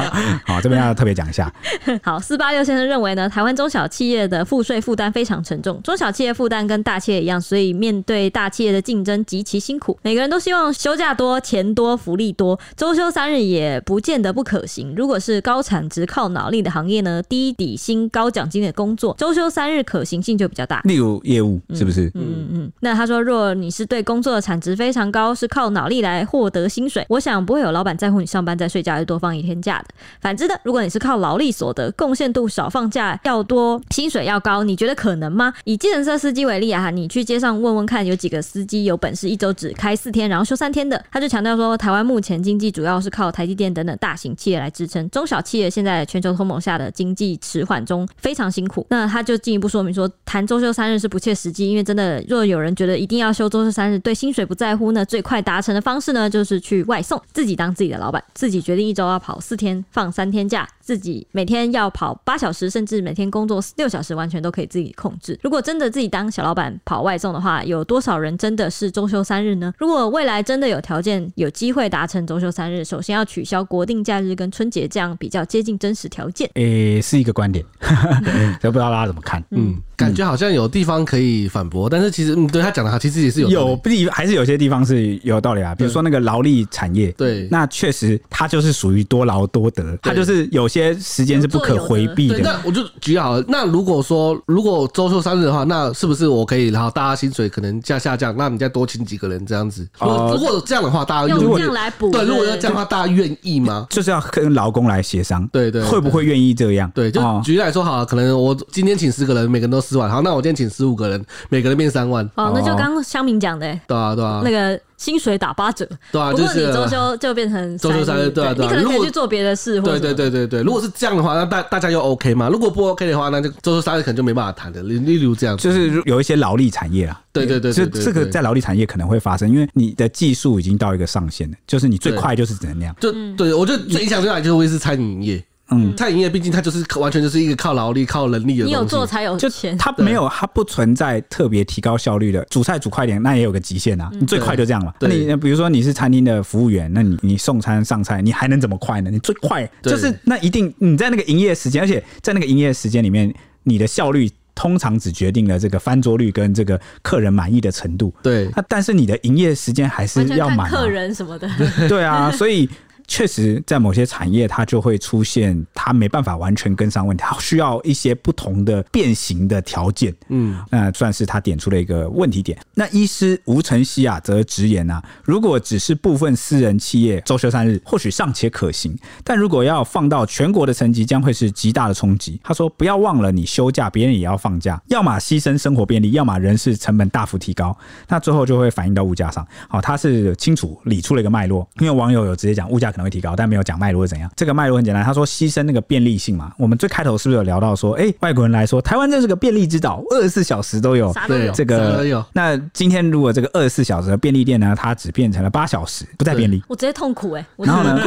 Speaker 3: (laughs) 好，这边要特别讲一下。(laughs)
Speaker 2: 好，四八六先生认为呢，台湾中小企业的赋税负担非常沉重，中小企业负担跟大企业一样，所以面对大企业的竞争极其辛苦。每个人都希望休假多、钱多、福利多，周休三日也不见得不可行。如果是高产值、靠脑力的行业呢，低底薪、高奖金的工作，周休三日可行性就比较大。
Speaker 3: 例如业务，是不是？
Speaker 2: 嗯嗯嗯嗯。那他说，若你是对工作的产值非常高，是靠脑力来获得薪水，我想不会有老板在乎你上班再睡觉，还是多放一天假的。反之的，如果你是靠劳力所得，贡献度少，放假要多，薪水要高，你觉得可能吗？以计程车司机为例啊，你去街上问问看，有几个司机有本事一周只开四天，然后休三天的？他就强调说，台湾目前经济主要是靠台积电等等大型企业来支撑，中小企业现在全球通膨下的经济迟缓中非常辛苦。那他就进一步说明说，谈周休三日是不切实际，因为真的，若有人觉得一定要休周休三日，对薪水不在乎呢，最快达成的方式呢，就是去外送，自己当自己的老板，自己决定一周要跑四天，放三天假，自己每天要跑八小时，甚至每天工作六小时，完全都可以自己控制。如果真的自己当小老板跑外送的话，有多少人真的是周休三日呢？如果未来真的有条件、有机会达成周休三日，首先要取消国定假日跟春节这样比较接近真实条件。
Speaker 3: 诶、欸，是一个观点，(laughs) 都不知道大家怎么看？嗯。
Speaker 1: 感觉好像有地方可以反驳，但是其实，嗯，对他讲的话，其实也是有
Speaker 3: 有地，还是有些地方是有道理啊。比如说那个劳力产业，
Speaker 1: 对，
Speaker 3: 那确实它就是属于多劳多得，它就是有些时间是不可回避的。
Speaker 1: 那我就举好了，那如果说如果周休三日的话，那是不是我可以然后大家薪水可能价下降，那你再多请几个人这样子？如果如果这样的话，大家
Speaker 2: 用这样来补，
Speaker 1: 对，如果要这样的话，大家愿意吗？
Speaker 3: 就是要跟劳工来协商，
Speaker 1: 对对，
Speaker 3: 会不会愿意这样？
Speaker 1: 对，就举例来说好了，可能我今天请十个人，每个人都。四万，好，那我今天请十五个人，每个人变三万。
Speaker 2: 哦，那就刚刚乡民讲的、欸，
Speaker 1: 对啊，对啊，
Speaker 2: 那个。薪水打八折，
Speaker 1: 对啊，
Speaker 2: 就是你周休就变成
Speaker 1: 周休三日，对啊，对啊，
Speaker 2: 你可能可以去做别的事，
Speaker 1: 对对对对对。如果是这样的话，那大大家又 OK 嘛？如果不 OK 的话，那就周休三日可能就没办法谈的。例例如这样，
Speaker 3: 就是有一些劳力产业啊，
Speaker 1: 对对对，
Speaker 3: 这这个在劳力产业可能会发生，因为你的技术已经到一个上限了，就是你最快就是只能那样。
Speaker 1: 就对我觉得最影响最大就是会是餐饮业。嗯，餐饮业毕竟它就是完全就是一个靠劳力、靠能力的东西。
Speaker 2: 你有做才有钱，
Speaker 3: 它没有，它不存在特别提高效率的。煮菜煮快点，那也有个极限啊。你最快就这样了。那你比如说你是餐厅的服务员，那你你送餐上菜，你还能怎么快呢？你最快就是那一定你在那个营业时间，而且在那个营业时间里面，你的效率通常只决定了这个翻桌率跟这个客人满意的程度。
Speaker 1: 对，
Speaker 3: 那但是你的营业时间还是要满
Speaker 2: 客人什么的。
Speaker 3: 对啊，所以。确实，在某些产业，它就会出现它没办法完全跟上问题，它需要一些不同的变形的条件。嗯，那算是他点出了一个问题点。那医师吴承熙啊，则直言啊，如果只是部分私人企业周休三日，或许尚且可行；但如果要放到全国的层级，将会是极大的冲击。他说：“不要忘了，你休假，别人也要放假，要么牺牲生活便利，要么人事成本大幅提高，那最后就会反映到物价上。”好，他是清楚理出了一个脉络，因为网友有直接讲物价可能。会提高，但没有讲脉络是怎样。这个脉络很简单，他说牺牲那个便利性嘛。我们最开头是不是有聊到说，哎、欸，外国人来说，台湾真是个便利之岛，二十四小时都有。
Speaker 2: 对，
Speaker 3: 这个。那今天如果这个二十四小时的便利店呢，它只变成了八小时，不再便利，
Speaker 2: 我直接痛苦哎、欸。
Speaker 3: 然后呢，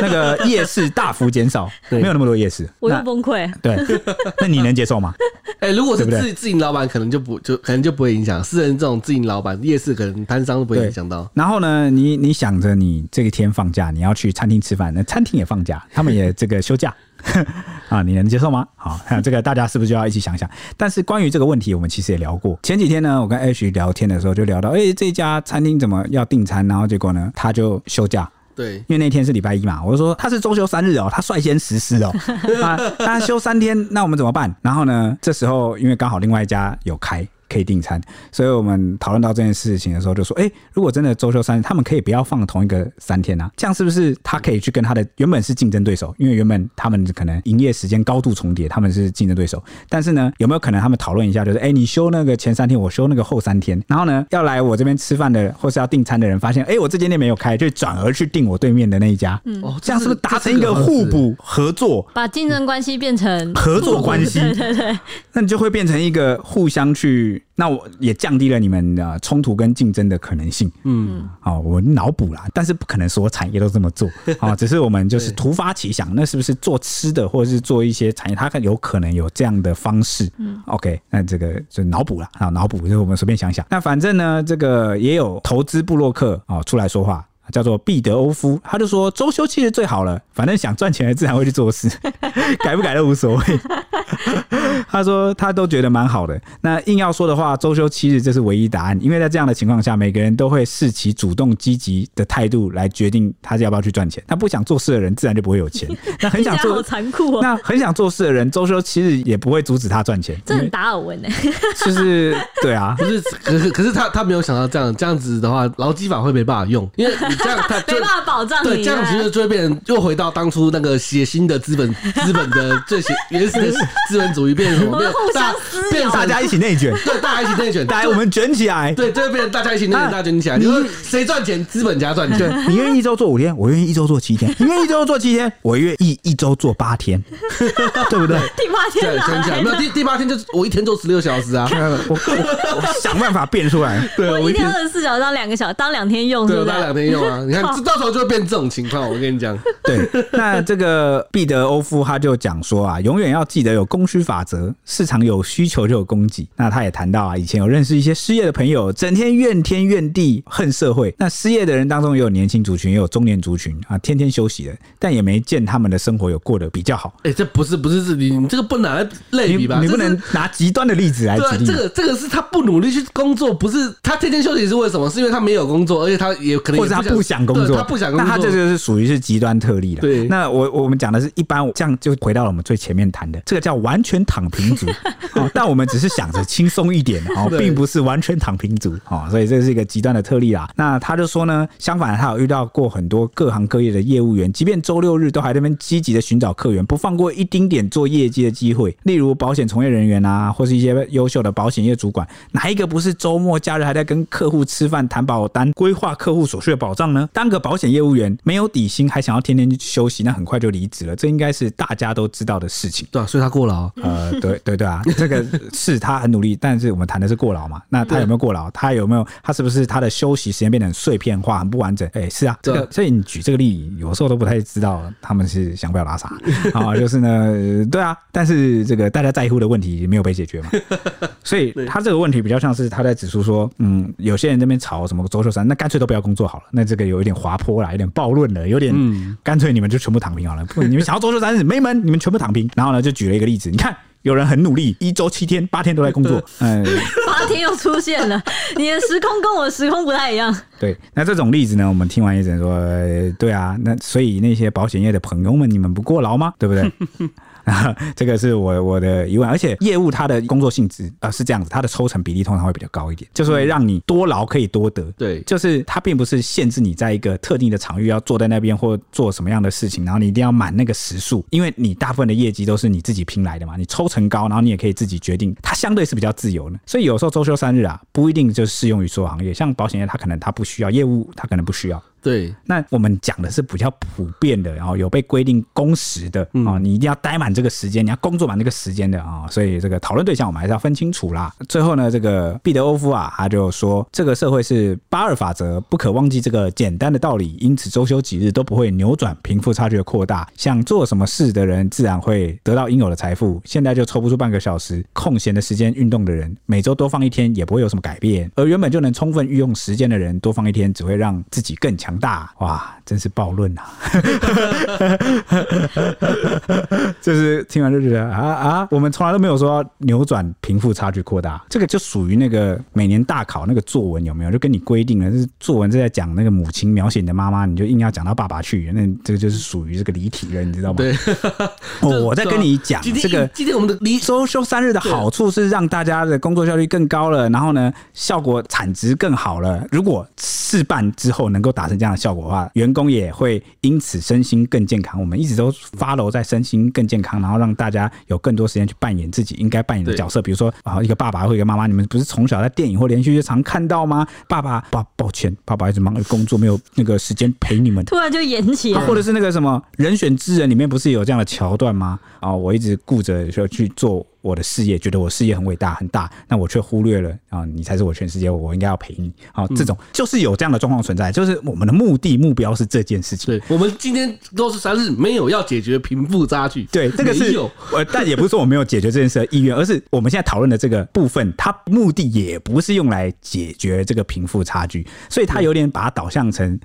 Speaker 3: 那个夜市大幅减少，没有那么多夜市，
Speaker 2: 我又崩溃。
Speaker 3: 对，那你能接受吗？(laughs)
Speaker 1: 哎、欸，如果是自自营老板，可能就不就可能就不会影响。私人这种自营老板，夜市可能摊商都不会影响到。
Speaker 3: 然后呢，你你想着你这一天放假，你要去餐厅吃饭，那餐厅也放假，他们也这个休假啊，你能接受吗？好，这个大家是不是就要一起想想？但是关于这个问题，我们其实也聊过。前几天呢，我跟 H 聊天的时候就聊到，哎、欸，这家餐厅怎么要订餐，然后结果呢，他就休假。
Speaker 1: 对，
Speaker 3: 因为那天是礼拜一嘛，我就说他是周休三日哦，他率先实施哦，他 (laughs) 他休三天，那我们怎么办？然后呢，这时候因为刚好另外一家有开。可以订餐，所以我们讨论到这件事情的时候，就说：哎、欸，如果真的周休三日，他们可以不要放同一个三天啊？这样是不是他可以去跟他的原本是竞争对手？因为原本他们可能营业时间高度重叠，他们是竞争对手。但是呢，有没有可能他们讨论一下，就是哎、欸，你休那个前三天，我休那个后三天，然后呢，要来我这边吃饭的或是要订餐的人发现，哎、欸，我这间店没有开，就转而去订我对面的那一家。嗯，哦，这样是不是达成一个互补合作，
Speaker 2: 把竞争关系变成
Speaker 3: 合作关系？(laughs)
Speaker 2: 对对对，
Speaker 3: 那你就会变成一个互相去。那我也降低了你们的冲突跟竞争的可能性。嗯，好，我脑补啦，但是不可能所有产业都这么做 (laughs) 啊，只是我们就是突发奇想，那是不是做吃的或者是做一些产业，它有可能有这样的方式？嗯，OK，那这个就脑补了啊，脑补就是我们随便想想。那反正呢，这个也有投资部落客啊出来说话。叫做毕德欧夫，他就说周休七日最好了，反正想赚钱的自然会去做事，(laughs) 改不改都无所谓。(laughs) 他说他都觉得蛮好的。那硬要说的话，周休七日这是唯一答案，因为在这样的情况下，每个人都会视其主动积极的态度来决定他要不要去赚钱。他不想做事的人自然就不会有钱。(laughs) 那很想做，
Speaker 2: 好残酷哦。
Speaker 3: 那很想做事的人，周休七日也不会阻止他赚钱。
Speaker 2: 这很达尔文呢？
Speaker 3: 就是对啊，
Speaker 1: 不是，可是可是他他没有想到这样这样子的话，劳基法会没办法用，因为。这样他 (laughs)
Speaker 2: 没办法保障你。
Speaker 1: 对，这样其实就会变成又回到当初那个血腥的资本 (laughs) 资本的最 (laughs) 原始的资本主义，变成什么？变
Speaker 2: 互相撕，
Speaker 3: 变成大家一起内卷。
Speaker 1: 对，大家一起内卷，
Speaker 3: 来我们卷起来。
Speaker 1: 对，就会变成大家一起内卷，大家卷起来。你说谁赚钱？资本家赚
Speaker 3: 钱。你愿意一周做五天，我愿意一周做七天。你愿意一周做七天，我愿意一周做八天，对不对？
Speaker 2: 第八天
Speaker 1: 卷起来，没有第第八天就是我一天做十六小时啊！
Speaker 3: 我我我想办法变出来。
Speaker 1: 对，
Speaker 2: 我一天二十四小时当两个小时，当两天用，对，
Speaker 1: 当两天用啊！(laughs) 你看。这到时候就会变这种情况，我跟你讲。(laughs)
Speaker 3: 对，那这个毕德欧夫他就讲说啊，永远要记得有供需法则，市场有需求就有供给。那他也谈到啊，以前有认识一些失业的朋友，整天怨天怨地恨社会。那失业的人当中也有年轻族群，也有中年族群啊，天天休息的，但也没见他们的生活有过得比较好。
Speaker 1: 哎、欸，这不是不是是你你这个不能类比吧？
Speaker 3: 你，你不能拿极端的例子来举例。
Speaker 1: 这个这个是他不努力去工作，不是他天天休息是为什么？是因为他没有工作，而且他也可能也不想
Speaker 3: 不想工作，
Speaker 1: 他不想工作，
Speaker 3: 那他这就是属于是极端特例了。
Speaker 1: 对，
Speaker 3: 那我我们讲的是一般，这样就回到了我们最前面谈的，这个叫完全躺平族。(laughs) 哦，但我们只是想着轻松一点哦，并不是完全躺平族哦，所以这是一个极端的特例啦。那他就说呢，相反，他有遇到过很多各行各业的业务员，即便周六日都还在那边积极的寻找客源，不放过一丁点做业绩的机会。例如保险从业人员啊，或是一些优秀的保险业主管，哪一个不是周末假日还在跟客户吃饭、谈保单、规划客户所需的保障呢？当个保险业务员没有底薪，还想要天天去休息，那很快就离职了。这应该是大家都知道的事情。
Speaker 1: 对啊，所以他过劳。
Speaker 3: 呃，对对对啊，这个是他很努力，但是我们谈的是过劳嘛。那他有没有过劳？他有没有？他是不是他的休息时间变得很碎片化、很不完整？哎、欸，是啊，这个所以你举这个例，有时候都不太知道他们是想表达啥啊。就是呢，对啊，但是这个大家在乎的问题没有被解决嘛。(laughs) 所以他这个问题比较像是他在指出说，嗯，有些人这边吵什么周秀山，那干脆都不要工作好了。那这个有一点滑坡了，有点暴论了，有点干脆你们就全部躺平好了。不，你们想要周休三日没门，你们全部躺平。然后呢，就举了一个例子，你看。有人很努力，一周七天、八天都在工作，(laughs) 嗯，
Speaker 2: 八天又出现了，你的时空跟我的时空不太一样。
Speaker 3: 对，那这种例子呢，我们听完也只能说，对啊，那所以那些保险业的朋友们，你们不过劳吗？对不对？(laughs) (laughs) 这个是我我的疑问，而且业务它的工作性质啊是这样子，它的抽成比例通常会比较高一点，就是会让你多劳可以多得。
Speaker 1: 对，
Speaker 3: 就是它并不是限制你在一个特定的场域要坐在那边或做什么样的事情，然后你一定要满那个时数，因为你大部分的业绩都是你自己拼来的嘛，你抽成高，然后你也可以自己决定，它相对是比较自由的。所以有时候周休三日啊，不一定就适用于所有行业，像保险业它可能它不需要，业务它可能不需要。
Speaker 1: 对，
Speaker 3: 那我们讲的是比较普遍的，然后有被规定工时的啊，你一定要待满这个时间，你要工作满这个时间的啊，所以这个讨论对象我们还是要分清楚啦。最后呢，这个毕德欧夫啊，他就说，这个社会是八二法则，不可忘记这个简单的道理，因此周休几日都不会扭转贫富差距的扩大。想做什么事的人，自然会得到应有的财富。现在就抽不出半个小时空闲的时间运动的人，每周多放一天也不会有什么改变。而原本就能充分运用时间的人，多放一天只会让自己更强。大哇，真是暴论啊！(laughs) 就是听完就觉得啊啊，我们从来都没有说扭转贫富差距扩大，这个就属于那个每年大考那个作文有没有？就跟你规定了，就是作文是在讲那个母亲描写你的妈妈，你就硬要讲到爸爸去，那这个就是属于这个离题了，你知道吗？对，哦，我在跟你讲这个，
Speaker 1: 今天我们的离
Speaker 3: 周休三日的好处是让大家的工作效率更高了，然后呢，效果产值更好了。如果事办之后能够达成这样。这样的效果的话，员工也会因此身心更健康。我们一直都 follow 在身心更健康，然后让大家有更多时间去扮演自己应该扮演的角色。比如说啊，一个爸爸或一个妈妈，你们不是从小在电影或连续剧常看到吗？爸爸，抱抱歉，爸爸一直忙于工作，没有那个时间陪你们。(laughs)
Speaker 2: 突然就演起来，
Speaker 3: 或者是那个什么人选之人里面不是有这样的桥段吗？啊，我一直顾着说去做。我的事业，觉得我事业很伟大很大，那我却忽略了啊，你才是我全世界，我应该要陪你啊，这种就是有这样的状况存在，就是我们的目的目标是这件事情。
Speaker 1: 对，我们今天都是三日没有要解决贫富差距，
Speaker 3: 对，这个是有，呃，但也不是说我没有解决这件事的意愿，而是我们现在讨论的这个部分，它目的也不是用来解决这个贫富差距，所以它有点把它导向成。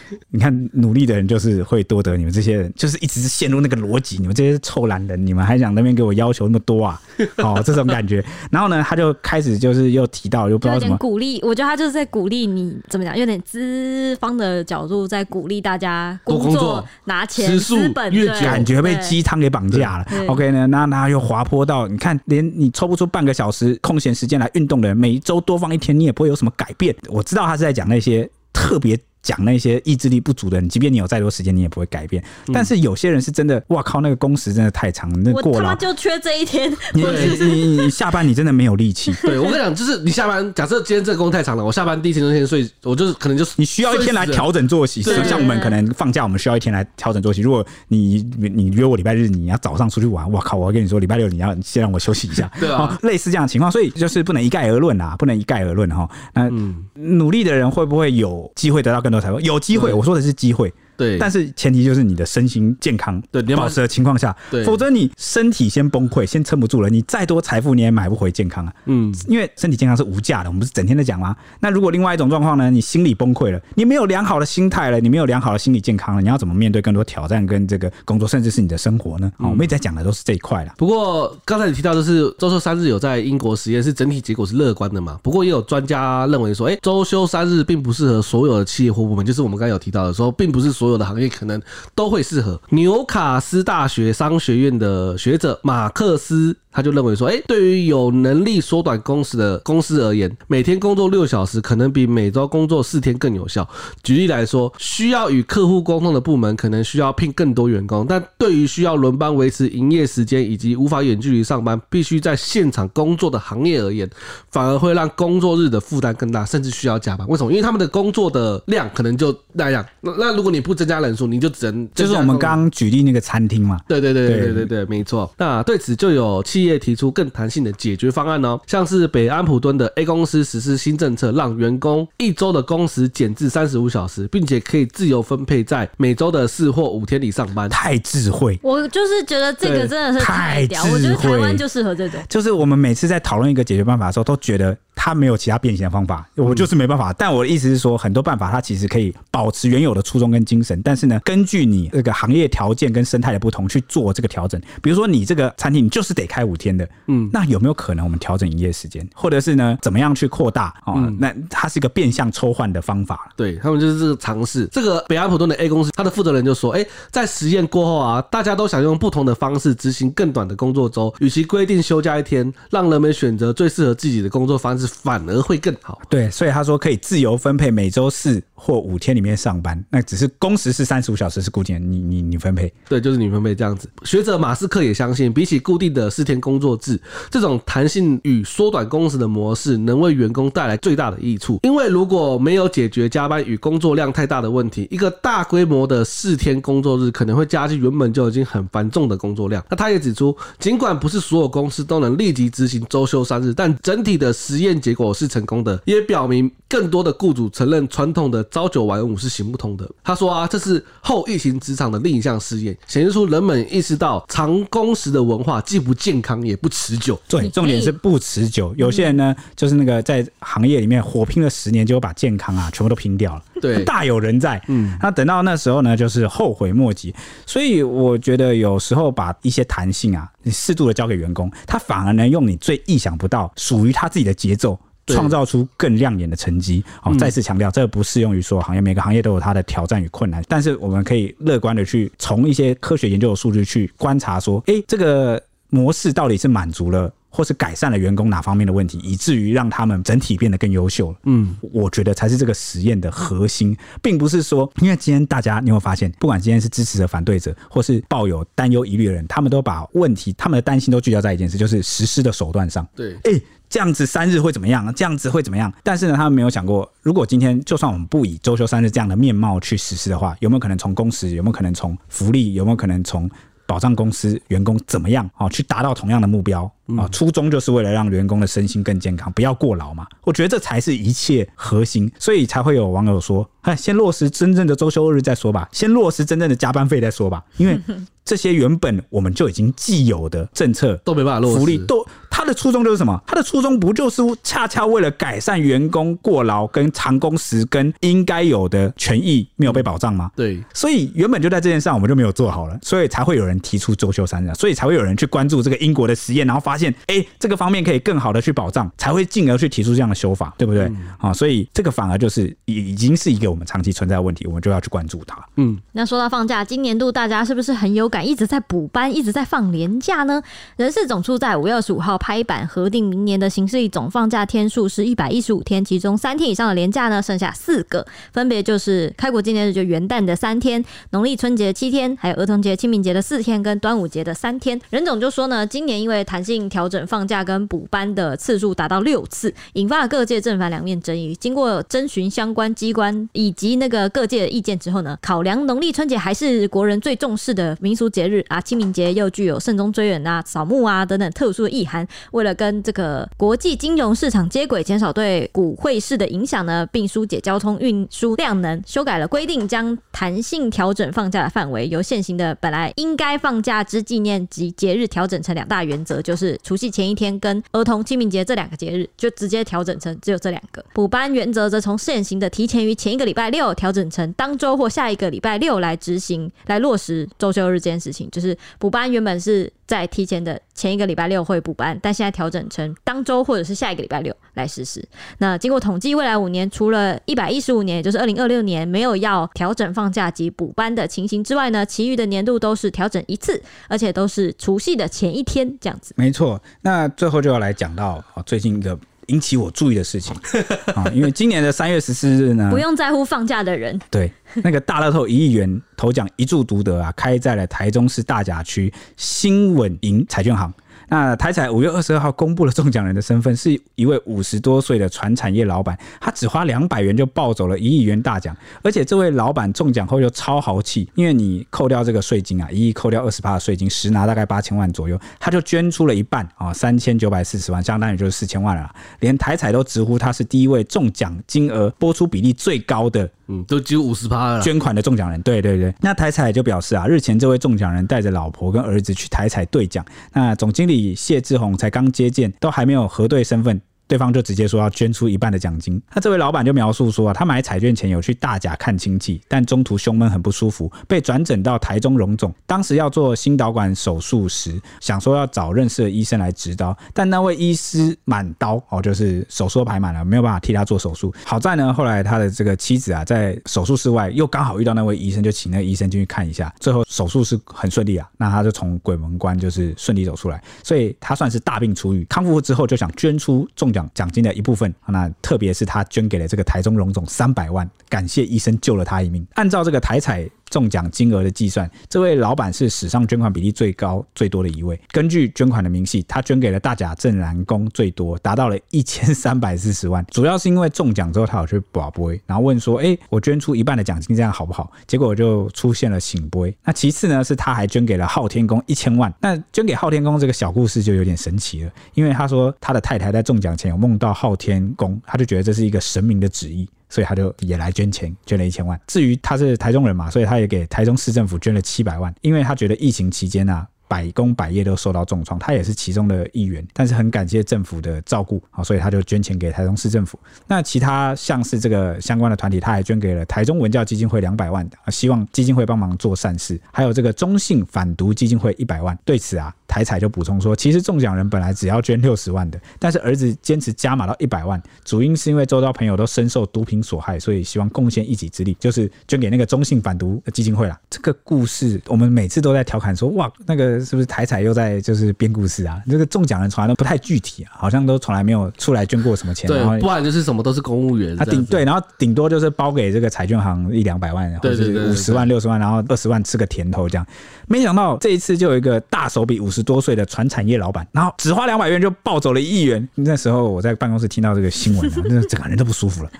Speaker 3: (laughs) 你看，努力的人就是会多得，你们这些人就是一直陷入那个逻辑。你们这些臭懒人，你们还想那边给我要求那么多啊？哦，这种感觉。然后呢，他就开始就是又提到，又不知道怎么
Speaker 2: 鼓励。我觉得他就是在鼓励你怎么讲，有点资方的角度在鼓励大家工作，工作拿钱资本，
Speaker 3: 越感觉被鸡汤给绑架了。OK 呢，那那又滑坡到你看，连你抽不出半个小时空闲时间来运动的人，每一周多放一天，你也不会有什么改变。我知道他是在讲那些特别。讲那些意志力不足的人，即便你有再多时间，你也不会改变。但是有些人是真的，哇靠，那个工时真的太长，那
Speaker 2: 过劳，就缺这一天。
Speaker 3: 你你你下班你真的没有力气。(laughs)
Speaker 1: 对，我跟你讲，就是你下班，假设今天这个工太长了，我下班第一天就先睡，我就是可能就是
Speaker 3: 你需要一天来调整作息。像我们可能放假，我们需要一天来调整作息。如果你你约我礼拜日你要早上出去玩，哇靠，我要跟你说礼拜六你要先让我休息一下。(laughs)
Speaker 1: 对啊，
Speaker 3: 类似这样的情况，所以就是不能一概而论啊，不能一概而论哈。那努力的人会不会有机会得到更有机会。我说的是机会，
Speaker 1: 对，
Speaker 3: 但是前提就是你的身心健康
Speaker 1: 对
Speaker 3: 保持的情况下，
Speaker 1: 对，
Speaker 3: 否则你身体先崩溃，先撑不住了，你再多财富你也买不回健康啊。嗯，因为身体健康是无价的，我们不是整天在讲吗？那如果另外一种状况呢？你心理崩溃了，你没有良好的心态了，你没有良好的心理健康了，你要怎么面对更多挑战跟这个工作，甚至是你的生活呢？啊、嗯，我们一直在讲的都是这一块了。
Speaker 1: 不过刚才你提到的是周休三日有在英国实验，是整体结果是乐观的嘛？不过也有专家认为说，哎，周休三日并不适合所有的企业或部门，就是我们刚才有提到的说，并不是所有的行业可能都会适合。纽卡斯大学商学院的学者马克思。他就认为说，哎，对于有能力缩短工时的公司而言，每天工作六小时可能比每周工作四天更有效。举例来说，需要与客户沟通的部门可能需要聘更多员工，但对于需要轮班维持营业时间以及无法远距离上班、必须在现场工作的行业而言，反而会让工作日的负担更大，甚至需要加班。为什么？因为他们的工作的量可能就那样。那那如果你不增加人数，你就只能
Speaker 3: 就是我们刚举例那个餐厅嘛。
Speaker 1: 对对对对对对，没错。那对此就有企业提出更弹性的解决方案哦，像是北安普敦的 A 公司实施新政策，让员工一周的工时减至三十五小时，并且可以自由分配在每周的四或五天里上班。
Speaker 3: 太智慧！
Speaker 2: 我就是觉得这个真的是太屌，我觉得台湾就适合这种。
Speaker 3: 就是我们每次在讨论一个解决办法的时候，都觉得。他没有其他变形的方法，我就是没办法。但我的意思是说，很多办法它其实可以保持原有的初衷跟精神，但是呢，根据你这个行业条件跟生态的不同去做这个调整。比如说，你这个餐厅你就是得开五天的，嗯，那有没有可能我们调整营业时间，或者是呢，怎么样去扩大啊？那它是一个变相抽换的方法。
Speaker 1: 对，他们就是这个尝试。这个北安普顿的 A 公司，它的负责人就说：“哎，在实验过后啊，大家都想用不同的方式执行更短的工作周，与其规定休假一天，让人们选择最适合自己的工作方式，反而会。”更好，
Speaker 3: 对，所以他说可以自由分配每周四或五天里面上班，那只是工时是三十五小时是固定的，你你你分配，
Speaker 1: 对，就是你分配这样子。学者马斯克也相信，比起固定的四天工作制，这种弹性与缩短工时的模式能为员工带来最大的益处。因为如果没有解决加班与工作量太大的问题，一个大规模的四天工作日可能会加剧原本就已经很繁重的工作量。那他也指出，尽管不是所有公司都能立即执行周休三日，但整体的实验结果是成功。的也表明，更多的雇主承认传统的朝九晚五是行不通的。他说啊，这是后疫情职场的另一项试验，显示出人们意识到长工时的文化既不健康也不持久。
Speaker 3: 对，重点是不持久。有些人呢，就是那个在行业里面火拼了十年，就把健康啊全部都拼掉了。
Speaker 1: 对，
Speaker 3: 大有人在。嗯，那等到那时候呢，就是后悔莫及。所以我觉得有时候把一些弹性啊，你适度的交给员工，他反而能用你最意想不到、属于他自己的节奏。创造出更亮眼的成绩。好，再次强调，这个不适用于所有行业，每个行业都有它的挑战与困难。但是我们可以乐观的去从一些科学研究的数据去观察，说，诶，这个模式到底是满足了或是改善了员工哪方面的问题，以至于让他们整体变得更优秀了。嗯，我觉得才是这个实验的核心，并不是说，因为今天大家你会发现，不管今天是支持者、反对者，或是抱有担忧疑虑的人，他们都把问题、他们的担心都聚焦在一件事，就是实施的手段上。
Speaker 1: 对，
Speaker 3: 诶。这样子三日会怎么样？这样子会怎么样？但是呢，他们没有想过，如果今天就算我们不以周休三日这样的面貌去实施的话，有没有可能从工时？有没有可能从福利？有没有可能从保障公司员工怎么样？哦，去达到同样的目标啊？初衷就是为了让员工的身心更健康，不要过劳嘛。我觉得这才是一切核心，所以才会有网友说：“先落实真正的周休日再说吧，先落实真正的加班费再说吧。”因为这些原本我们就已经既有的政策 (laughs)
Speaker 1: 都没办法落实，
Speaker 3: 福利都。他的初衷就是什么？他的初衷不就是恰恰为了改善员工过劳、跟长工时、跟应该有的权益没有被保障吗？
Speaker 1: 对，
Speaker 3: 所以原本就在这件事上我们就没有做好了，所以才会有人提出周休三日，所以才会有人去关注这个英国的实验，然后发现，哎、欸，这个方面可以更好的去保障，才会进而去提出这样的修法，对不对？啊、嗯，所以这个反而就是已已经是一个我们长期存在的问题，我们就要去关注它。
Speaker 2: 嗯，那说到放假，今年度大家是不是很有感，一直在补班，一直在放年假呢？人事总处在五月二十五号拍板核定，明年的行事历总放假天数是一百一十五天，其中三天以上的连假呢，剩下四个，分别就是开国纪念日就元旦的三天，农历春节七天，还有儿童节、清明节的四天，跟端午节的三天。任总就说呢，今年因为弹性调整放假跟补班的次数达到六次，引发了各界正反两面争议。经过征询相关机关以及那个各界的意见之后呢，考量农历春节还是国人最重视的民俗节日啊，清明节又具有慎终追远啊、扫墓啊等等特殊的意涵，为了跟这个国际金融市场接轨，减少对股汇市的影响呢，并疏解交通运输量能，修改了规定，将弹性调整放假的范围，由现行的本来应该放假之纪念及节日调整成两大原则，就是除夕前一天跟儿童清明节这两个节日，就直接调整成只有这两个。补班原则则从现行的提前于前一个礼拜六调整成当周或下一个礼拜六来执行，来落实周休日这件事情。就是补班原本是在提前的前一个礼拜六会补班，但现在调整成当周或者是下一个礼拜六来实施。那经过统计，未来五年除了一百一十五年，也就是二零二六年没有要调整放假及补班的情形之外呢，其余的年度都是调整一次，而且都是除夕的前一天这样子。
Speaker 3: 没错，那最后就要来讲到最近一个引起我注意的事情 (laughs) 啊，因为今年的三月十四日呢，
Speaker 2: 不用在乎放假的人，(laughs)
Speaker 3: 对那个大乐透一亿元头奖一注独得啊，开在了台中市大甲区新稳银彩券行。那台彩五月二十二号公布了中奖人的身份，是一位五十多岁的传产业老板，他只花两百元就抱走了一亿元大奖，而且这位老板中奖后又超豪气，因为你扣掉这个税金啊，一亿扣掉二十八的税金，实拿大概八千万左右，他就捐出了一半啊，三千九百四十万，相当于就是四千万了，连台彩都直呼他是第一位中奖金额拨出比例最高的。
Speaker 1: 嗯，都只有五十趴了。
Speaker 3: 捐款的中奖人，对对对。那台彩就表示啊，日前这位中奖人带着老婆跟儿子去台彩兑奖，那总经理谢志宏才刚接见，都还没有核对身份。对方就直接说要捐出一半的奖金。那这位老板就描述说啊，他买彩券前有去大甲看亲戚，但中途胸闷很不舒服，被转诊到台中荣总。当时要做心导管手术时，想说要找认识的医生来执刀，但那位医师满刀哦，就是手术排满了，没有办法替他做手术。好在呢，后来他的这个妻子啊，在手术室外又刚好遇到那位医生，就请那个医生进去看一下。最后手术是很顺利啊，那他就从鬼门关就是顺利走出来，所以他算是大病初愈。康复之后就想捐出重奖。奖金的一部分，那特别是他捐给了这个台中荣总三百万，感谢医生救了他一命。按照这个台彩。中奖金额的计算，这位老板是史上捐款比例最高最多的一位。根据捐款的明细，他捐给了大甲镇澜宫最多，达到了一千三百四十万。主要是因为中奖之后，他有去博杯，然后问说：“哎，我捐出一半的奖金，这样好不好？”结果就出现了醒杯。那其次呢，是他还捐给了昊天宫一千万。那捐给昊天宫这个小故事就有点神奇了，因为他说他的太太在中奖前有梦到昊天宫，他就觉得这是一个神明的旨意。所以他就也来捐钱，捐了一千万。至于他是台中人嘛，所以他也给台中市政府捐了七百万，因为他觉得疫情期间啊。百工百业都受到重创，他也是其中的一员，但是很感谢政府的照顾，好，所以他就捐钱给台中市政府。那其他像是这个相关的团体，他还捐给了台中文教基金会两百万，希望基金会帮忙做善事。还有这个中信反毒基金会一百万。对此啊，台彩就补充说，其实中奖人本来只要捐六十万的，但是儿子坚持加码到一百万，主因是因为周遭朋友都深受毒品所害，所以希望贡献一己之力，就是捐给那个中信反毒基金会啦。这个故事我们每次都在调侃说，哇，那个。是不是台彩又在就是编故事啊？这个中奖人从来都不太具体啊，好像都从来没有出来捐过什么钱。
Speaker 1: 对，不然就是什么都是公务员。他
Speaker 3: 顶对，然后顶多就是包给这个彩券行一两百万，或者是五十万、六十万，然后二十万吃个甜头这样。没想到这一次就有一个大手笔，五十多岁的传产业老板，然后只花两百元就抱走了一亿元。那时候我在办公室听到这个新闻啊，(laughs) 那整个人都不舒服了。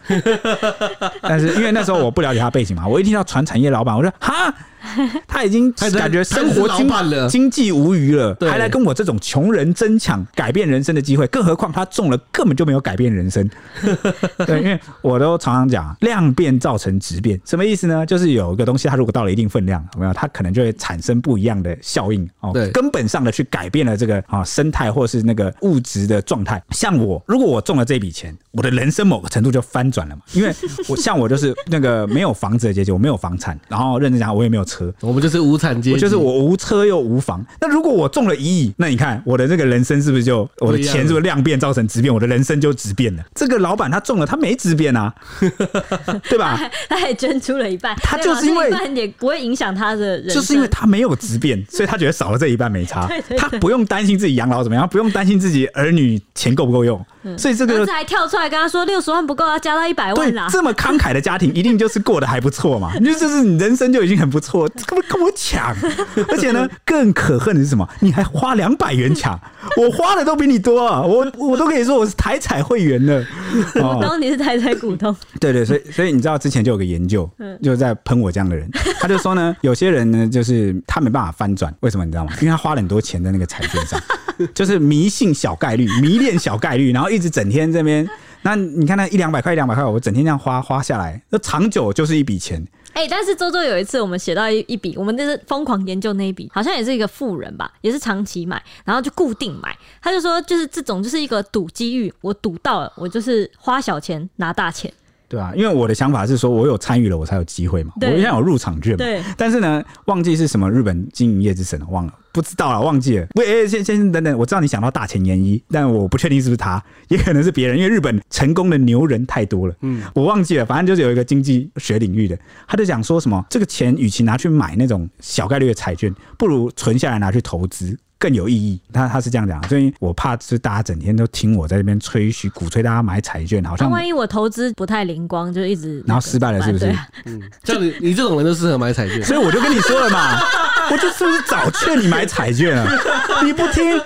Speaker 3: 但是因为那时候我不了解他背景嘛，我一听到传产业老板，我说哈。(laughs) 他已经感觉生活经经济无余了，还来跟我这种穷人争抢改变人生的机会，更何况他中了根本就没有改变人生。(laughs) 对，因为我都常常讲，量变造成质变，什么意思呢？就是有一个东西，它如果到了一定分量，有没有？它可能就会产生不一样的效应哦，根本上的去改变了这个啊生态或是那个物质的状态。像我，如果我中了这笔钱，我的人生某个程度就翻转了嘛，因为我像我就是那个没有房子的阶级，我没有房产，然后认真讲，我也没有。车，
Speaker 1: 我们就是无产阶级，
Speaker 3: 就是我无车又无房。那如果我中了一亿，那你看我的这个人生是不是就我的钱是不是量变造成质变？我的人生就质变了。(laughs) 这个老板他中了，他没质变啊，(laughs) 对吧？
Speaker 2: 他还捐出了一半，
Speaker 3: 他就是因
Speaker 2: 为也不会影响他的人，
Speaker 3: 就是因为他没有质变，(laughs) 所以他觉得少了这一半没差，他不用担心自己养老怎么样，不用担心自己儿女钱够不够用。所以这个儿子
Speaker 2: 还跳出来跟他说六十万不够，要加到一百万啦。
Speaker 3: 这么慷慨的家庭，一定就是过得还不错嘛？你就是你人生就已经很不错，干嘛跟我抢？而且呢，更可恨的是什么？你还花两百元抢，我花的都比你多啊！我我都可以说我是台彩会员了。(laughs)
Speaker 2: 然后你是台彩股东。(laughs)
Speaker 3: 对对，所以所以你知道之前就有个研究，就在喷我这样的人，(laughs) 他就说呢，有些人呢，就是他没办法翻转，为什么你知道吗？因为他花了很多钱在那个彩券上。就是迷信小概率，迷恋小概率，然后一直整天这边。那你看那一两百块，一两百块，我整天这样花花下来，那长久就是一笔钱。
Speaker 2: 哎、但是周周有一次我们写到一一笔，我们就是疯狂研究那一笔，好像也是一个富人吧，也是长期买，然后就固定买。他就说，就是这种就是一个赌机遇，我赌到了，我就是花小钱拿大钱。
Speaker 3: 对啊，因为我的想法是说，我有参与了，我才有机会嘛。对我现在有入场券嘛。
Speaker 2: 对。
Speaker 3: 但是呢，忘记是什么日本经营业之神了，忘了，不知道了，忘记了。喂，先先等等，我知道你想到大前研一，但我不确定是不是他，也可能是别人，因为日本成功的牛人太多了。嗯。我忘记了，反正就是有一个经济学领域的，他就讲说什么，这个钱与其拿去买那种小概率的彩券，不如存下来拿去投资。更有意义，他他是这样讲，所以我怕是大家整天都听我在这边吹嘘、鼓吹大家买彩券，好像
Speaker 2: 万一我投资不太灵光，就一直
Speaker 3: 然后失败了，是不是？
Speaker 1: 嗯，像你你这种人都适合买彩券，
Speaker 3: 所以我就跟你说了嘛，我就是不是早劝你买彩券啊？(laughs) 你不听，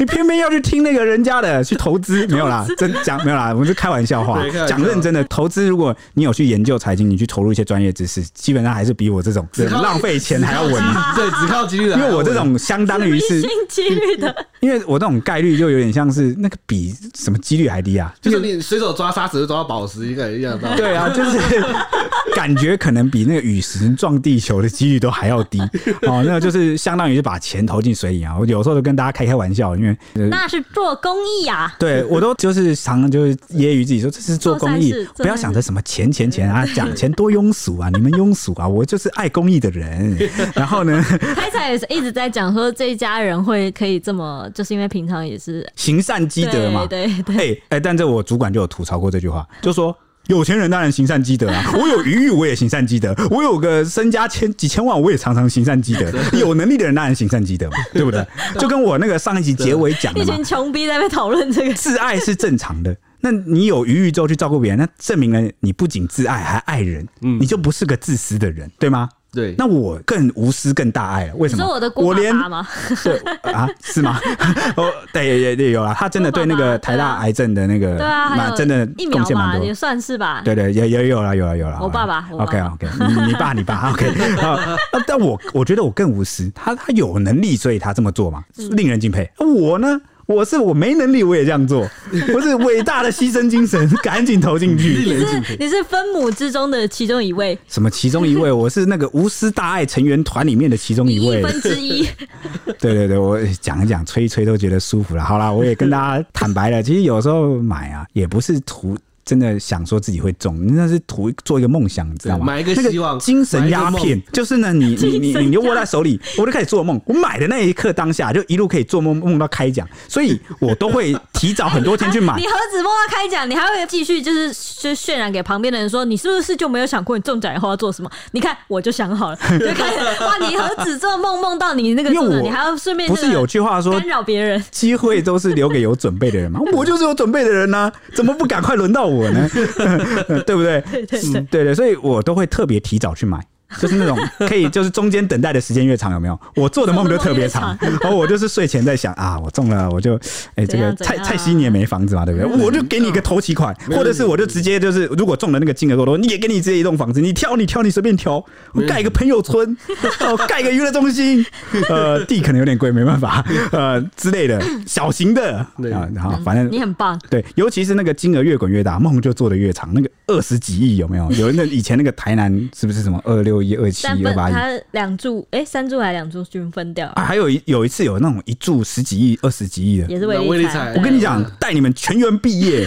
Speaker 3: 你偏偏要去听那个人家的去投资，没有啦，(laughs) 真讲没有啦，我们是开玩笑话，讲认真的投资，如果你有去研究财经，你去投入一些专业知识，基本上还是比我这种浪费钱还要稳，
Speaker 1: 对，只靠几率，
Speaker 3: 因为我这种相当于是。
Speaker 2: 几率的，
Speaker 3: 因为我那种概率就有点像是那个比什么几率还低啊，
Speaker 1: 就是你随手抓沙石抓到宝石一个一样的。
Speaker 3: 对啊，就是 (laughs) 感觉可能比那个陨石撞地球的几率都还要低 (laughs) 哦。那个就是相当于是把钱投进水里啊。我有时候都跟大家开开玩笑，因为
Speaker 2: 那是做公益啊。
Speaker 3: 对，我都就是常常就是揶揄自己说这是做公益，不要想着什么钱钱钱啊，讲钱多庸俗啊，你们庸俗啊，我就是爱公益的人。然后呢，
Speaker 2: 开采也是一直在讲说这一家人会可以。这么就是因为平常也是
Speaker 3: 行善积德嘛，
Speaker 2: 对对哎
Speaker 3: 哎、欸，但这我主管就有吐槽过这句话，就说有钱人当然行善积德啊，(laughs) 我有余裕我也行善积德，我有个身家千几千万我也常常行善积德，(laughs) 有能力的人当然行善积德嘛，(laughs) 对不对？就跟我那个上一集结尾讲的，一
Speaker 2: 群穷逼在那边讨论这个，
Speaker 3: 自爱是正常的，那你有余裕之后去照顾别人，那证明了你不仅自爱还爱人，你就不是个自私的人，对吗？
Speaker 1: 对，
Speaker 3: 那我更无私、更大爱了。为什么？
Speaker 2: 我的爸爸吗？(laughs)
Speaker 3: 对啊，是吗？(laughs) 哦，对，也也有了。他真的对那个台大癌症的那个，
Speaker 2: 对啊，
Speaker 3: 真的贡献蛮多，
Speaker 2: 也算是吧。
Speaker 3: 对对，也也有了，有了，有了。
Speaker 2: 我爸爸
Speaker 3: ，OK OK，你你爸，你爸，(laughs) OK。啊，但我我觉得我更无私。他他有能力，所以他这么做嘛，令人敬佩。我呢？我是我没能力，我也这样做。(laughs) 我是伟大的牺牲精神，(laughs) 赶紧投进去。
Speaker 2: 你是你是分母之中的其中一位？
Speaker 3: 什么其中一位？我是那个无私大爱成员团里面的其中一位，
Speaker 2: 一分之一。(laughs)
Speaker 3: 对对对，我讲一讲，吹一吹都觉得舒服了。好了，我也跟大家坦白了，其实有时候买啊，也不是图。真的想说自己会中，那是图做一个梦想，你知道吗？
Speaker 1: 买一个希望，
Speaker 3: 精神鸦片就是呢，你你你你就握在手里，我就开始做梦。我买的那一刻当下，就一路可以做梦梦到开奖，所以我都会提早很多天去买。
Speaker 2: 你何止梦到开奖，你还会继续就是就渲染给旁边的人说，你是不是就没有想过你中奖以后要做什么？你看我就想好了，就开始哇！你何止做梦梦到你那个你还要顺便
Speaker 3: 不是有句话说
Speaker 2: 干扰别人，
Speaker 3: 机会都是留给有准备的人吗？我就是有准备的人呢，怎么不赶快轮到我呢？(laughs) (laughs) 对不对？
Speaker 2: 对对对，
Speaker 3: 对对，所以我都会特别提早去买。就是那种可以，就是中间等待的时间越长，有没有？(laughs) 我做的梦就特别长，(laughs) 然后我就是睡前在想啊，我中了，我就哎、欸，这个蔡蔡西你也没房子嘛，对不对？我就给你一个头期款，或者是我就直接就是，如果中了那个金额够多，你也给你直接一栋房子，你挑你挑你随便挑，我盖一个朋友村，(laughs) 哦，盖一个娱乐中心，呃，地可能有点贵，没办法，呃之类的小型的啊，然后反正
Speaker 2: 你很棒，
Speaker 3: 对，尤其是那个金额越滚越大，梦就做得越长，那个二十几亿有没有？有那以前那个台南是不是什么二六？一二七二八亿，
Speaker 2: 他两注哎，三注还两注均分掉
Speaker 3: 啊！还有一有一次有那种一注十几亿、二十几亿的，
Speaker 2: 也是威力彩。
Speaker 3: 我跟你讲，带你们全员毕业，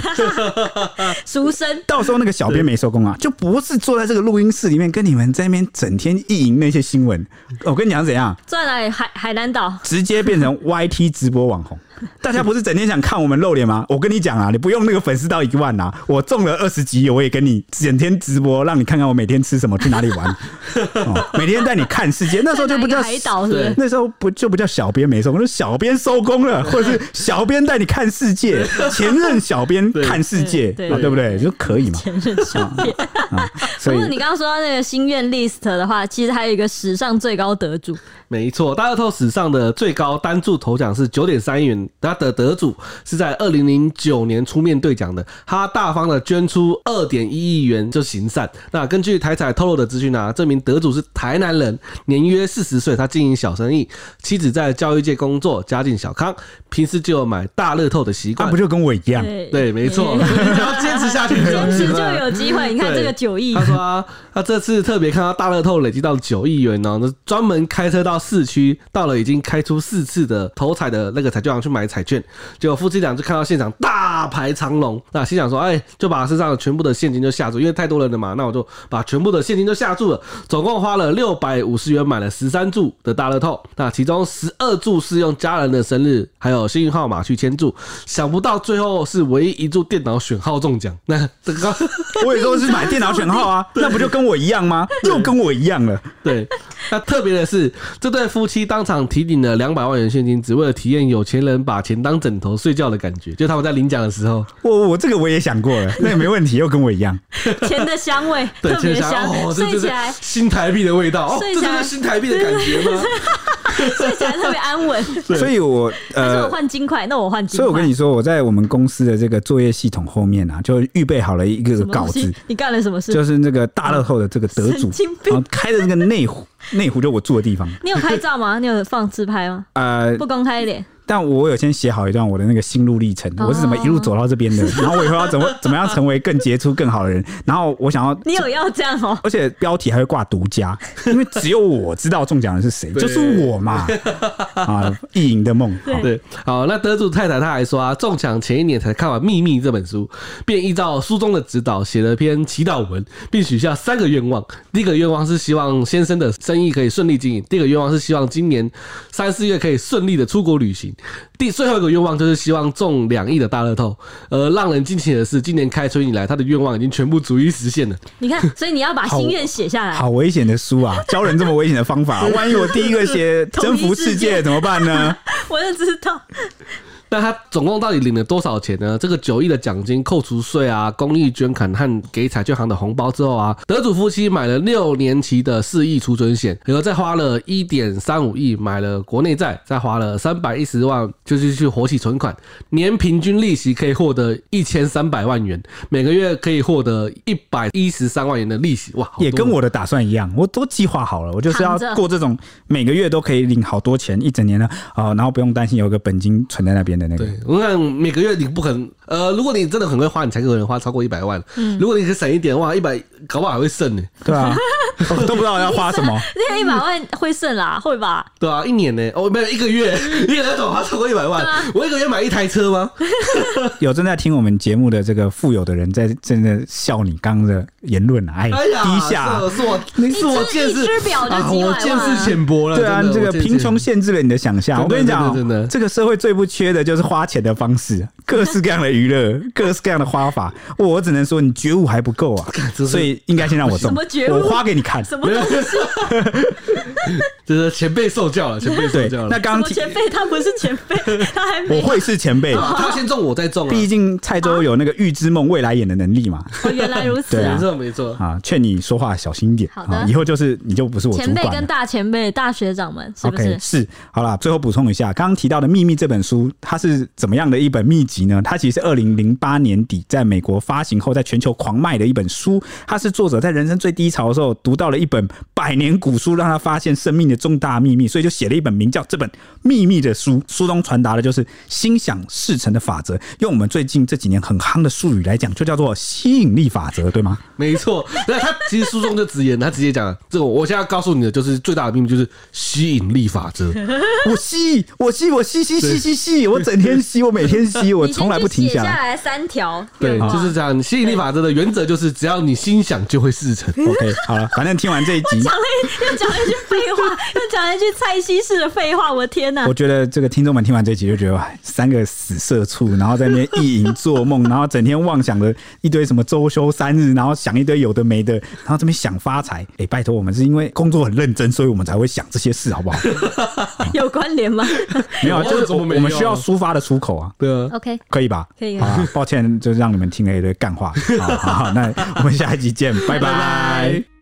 Speaker 3: (laughs)
Speaker 2: 书生。
Speaker 3: 到时候那个小编没收工啊，就不是坐在这个录音室里面跟你们在那边整天意淫那些新闻。我跟你讲怎样？
Speaker 2: 坐在？海海南岛，
Speaker 3: 直接变成 YT 直播网红。大家不是整天想看我们露脸吗？我跟你讲啊，你不用那个粉丝到一万啊，我中了二十几亿，我也跟你整天直播，让你看看我每天吃什么，去哪里玩，(laughs) 哦、每天带你看世界。那时候就不叫海岛，是？那时候不就不叫小编没收工，是小编收工了，或者是小编带你看世界，前任小编看世界，对，不对？就可以嘛。
Speaker 2: 前任小编啊，
Speaker 3: 所以
Speaker 2: 你刚刚说到那个心愿 list 的话，其实还有一个史上最高得主，
Speaker 1: 没错，大乐透史上的最高单注头奖是九点三亿元，他的得主是在二零零九年出面对奖的，他大方的捐出二点一亿元就行善。那根据台彩透露的资讯呢，这名得主是台南人，年约四十岁，他经营小生意，妻子在教育界工作，家境小康，平时就有买大乐透的习惯，
Speaker 3: 不就跟我一样？
Speaker 2: 对，
Speaker 1: 对，没错，你要坚持下去，(laughs)
Speaker 2: 坚持就有机会。你看这个九亿，
Speaker 1: 他说啊，他这次特别看到大乐透累积到九亿元呢，那专门开车到市区，到了已经开出四次的头彩的那个彩券行去买彩券，结果夫妻俩就看到现场大排长龙，那心想说，哎，就把身上全部的现金就下注，因为太多人了嘛，那我就把全部的现金都下注。了，总共花了六百五十元买了十三注的大乐透，那其中十二注是用家人的生日还有幸运号码去签注，想不到最后是唯一一注电脑选号中奖，那这个 (laughs)
Speaker 3: 我也说是买电脑选号啊，(laughs) 那不就跟我一样吗？又跟我一样了。
Speaker 1: 对，那特别的是，这对夫妻当场提领了两百万元现金，只为了体验有钱人把钱当枕头睡觉的感觉。就他们在领奖的时候，
Speaker 3: 我我这个我也想过了，(laughs) 那也没问题，又跟我一样，
Speaker 2: 钱的香味特别香，
Speaker 1: 哦，
Speaker 2: 睡起来
Speaker 1: 新台币的味道，哦，这就是新台币的感觉吗？
Speaker 2: 睡起来特别安稳。
Speaker 3: 所以我呃，
Speaker 2: 我换金块，那我换金块。
Speaker 3: 所以我跟你说，我在我们公司的这个作业系统后面啊，就预备好了一个稿子。
Speaker 2: 你干了什么事？
Speaker 3: 就是那个大乐透的这个得主，然后开的那个内湖，内湖就我住的地方。(laughs)
Speaker 2: 你有拍照吗？你有放自拍吗？
Speaker 3: 呃，
Speaker 2: 不公开一点。
Speaker 3: 但我有先写好一段我的那个心路历程，我是怎么一路走到这边的，(laughs) 然后我以后要怎么怎么样成为更杰出、更好的人。然后我想要，(laughs)
Speaker 2: 你有要这样哦？
Speaker 3: 而且标题还会挂独家，因为只有我知道中奖的是谁，就是我嘛。(laughs) 啊，意淫的梦，
Speaker 1: 对，好，那得主太太她还说啊，中奖前一年才看完《秘密》这本书，便依照书中的指导写了篇祈祷文，并许下三个愿望。第一个愿望是希望先生的生意可以顺利经营；第二个愿望是希望今年三四月可以顺利的出国旅行。第最后一个愿望就是希望中两亿的大乐透，而让人惊奇的是，今年开春以来，他的愿望已经全部逐一实现了。
Speaker 2: 你看，所以你要把心愿写下来。
Speaker 3: 好危险的书啊！教人这么危险的方法，(laughs) 万一我第一个写征服世界怎么办呢？(laughs)
Speaker 2: 我就知道。
Speaker 1: 那他总共到底领了多少钱呢？这个九亿的奖金扣除税啊、公益捐款和给彩券行的红包之后啊，得主夫妻买了六年期的四亿储存险，然后再花了一点三五亿买了国内债，再花了三百一十万就是去活期存款，年平均利息可以获得一千三百万元，每个月可以获得一百一十三万元的利息，哇，
Speaker 3: 也跟我的打算一样，我都计划好了，我就是要过这种每个月都可以领好多钱，一整年呢啊，然后不用担心有个本金存在那边的。
Speaker 1: 对，我看每个月你不可能，呃，如果你真的很会花，你才可能花超过一百万。嗯，如果你可以省一点，哇，一百搞不好还会剩呢。
Speaker 3: 对啊，(laughs) 都不知道要花什么。(laughs)
Speaker 2: 那一百万会剩啦，会吧？
Speaker 1: 对啊，一年呢？哦，没有一个月，(laughs) 一个月怎么花超过一百万？我一个月买一台车吗？
Speaker 3: 有正在听我们节目的这个富有的人在真的笑你刚刚的言论啊！哎，低下，
Speaker 1: 是我，是我见识啊，我见识浅薄了。
Speaker 3: 对啊，这个贫穷限制了你的想象。我跟你讲，真的，这个社会最不缺的就是花钱的方式，(laughs) 各式各样的娱乐，(laughs) 各式各样的花法。我只能说你觉悟还不够啊，(laughs) 所以应该先让我中，我花给你看。
Speaker 2: 什么东西？
Speaker 1: 就是前辈受教了，前辈受教了。
Speaker 3: 那刚
Speaker 2: 前辈他不是前辈，他还没
Speaker 3: 我会是前辈，
Speaker 1: 他先中我再中。
Speaker 3: 毕竟蔡州有那个预知梦未来眼的能力嘛。
Speaker 2: 哦，原来如此，
Speaker 1: 没错没错
Speaker 3: 啊，劝你说话小心一点。
Speaker 2: 好的，
Speaker 3: 以后就是你就不是我。
Speaker 2: 前辈跟大前辈、大学长们是不是？
Speaker 3: 是。好了，最后补充一下，刚刚提到的《秘密》这本书，它是怎么样的一本秘籍呢？它其实是二零零八年底在美国发行后，在全球狂卖的一本书。它是作者在人生最低潮的时候读到了一本百年古书，让他发现生命的重大秘密，所以就写了一本名叫《这本秘密》的书。书中传达的就是心想事成的法则，用我们最近这几年很夯的术语来讲，就叫做吸引力法则，对吗？
Speaker 1: 没错。那他其实书中就直言，他直接讲了这个。我现在告诉你的就是最大的秘密，就是吸引力法则。(laughs)
Speaker 3: 我吸，我吸，我吸吸吸吸吸，我 (laughs) 整天吸，我每天吸，我从来不停下
Speaker 2: 来。下来三条，
Speaker 1: 对，就是这样。吸引力法则的原则就是，只要你心想，就会事成。(laughs)
Speaker 3: OK，好了，反正听完这一集，
Speaker 2: 讲了又讲了一句废话，又讲了一句蔡西式的废话，我天哪！
Speaker 3: 我觉得这个听众们听完这一集就觉得哇，三个死社畜，然后在那边意淫做梦，然后整天妄想着一堆什么周休三日，然后想一堆有的没的，然后这边想发财。哎、欸，拜托，我们是因为工作很认真，所以我们才会想这些事，好不好？(laughs)
Speaker 2: 有关联吗？
Speaker 3: 没有，就是我们需要抒抒发的出口啊，
Speaker 1: 对啊
Speaker 2: ，OK，
Speaker 3: 可以吧？
Speaker 2: 可以
Speaker 3: 好啊，抱歉，就让你们听了一堆干话。好好好，那我们下一集见。
Speaker 1: 拜拜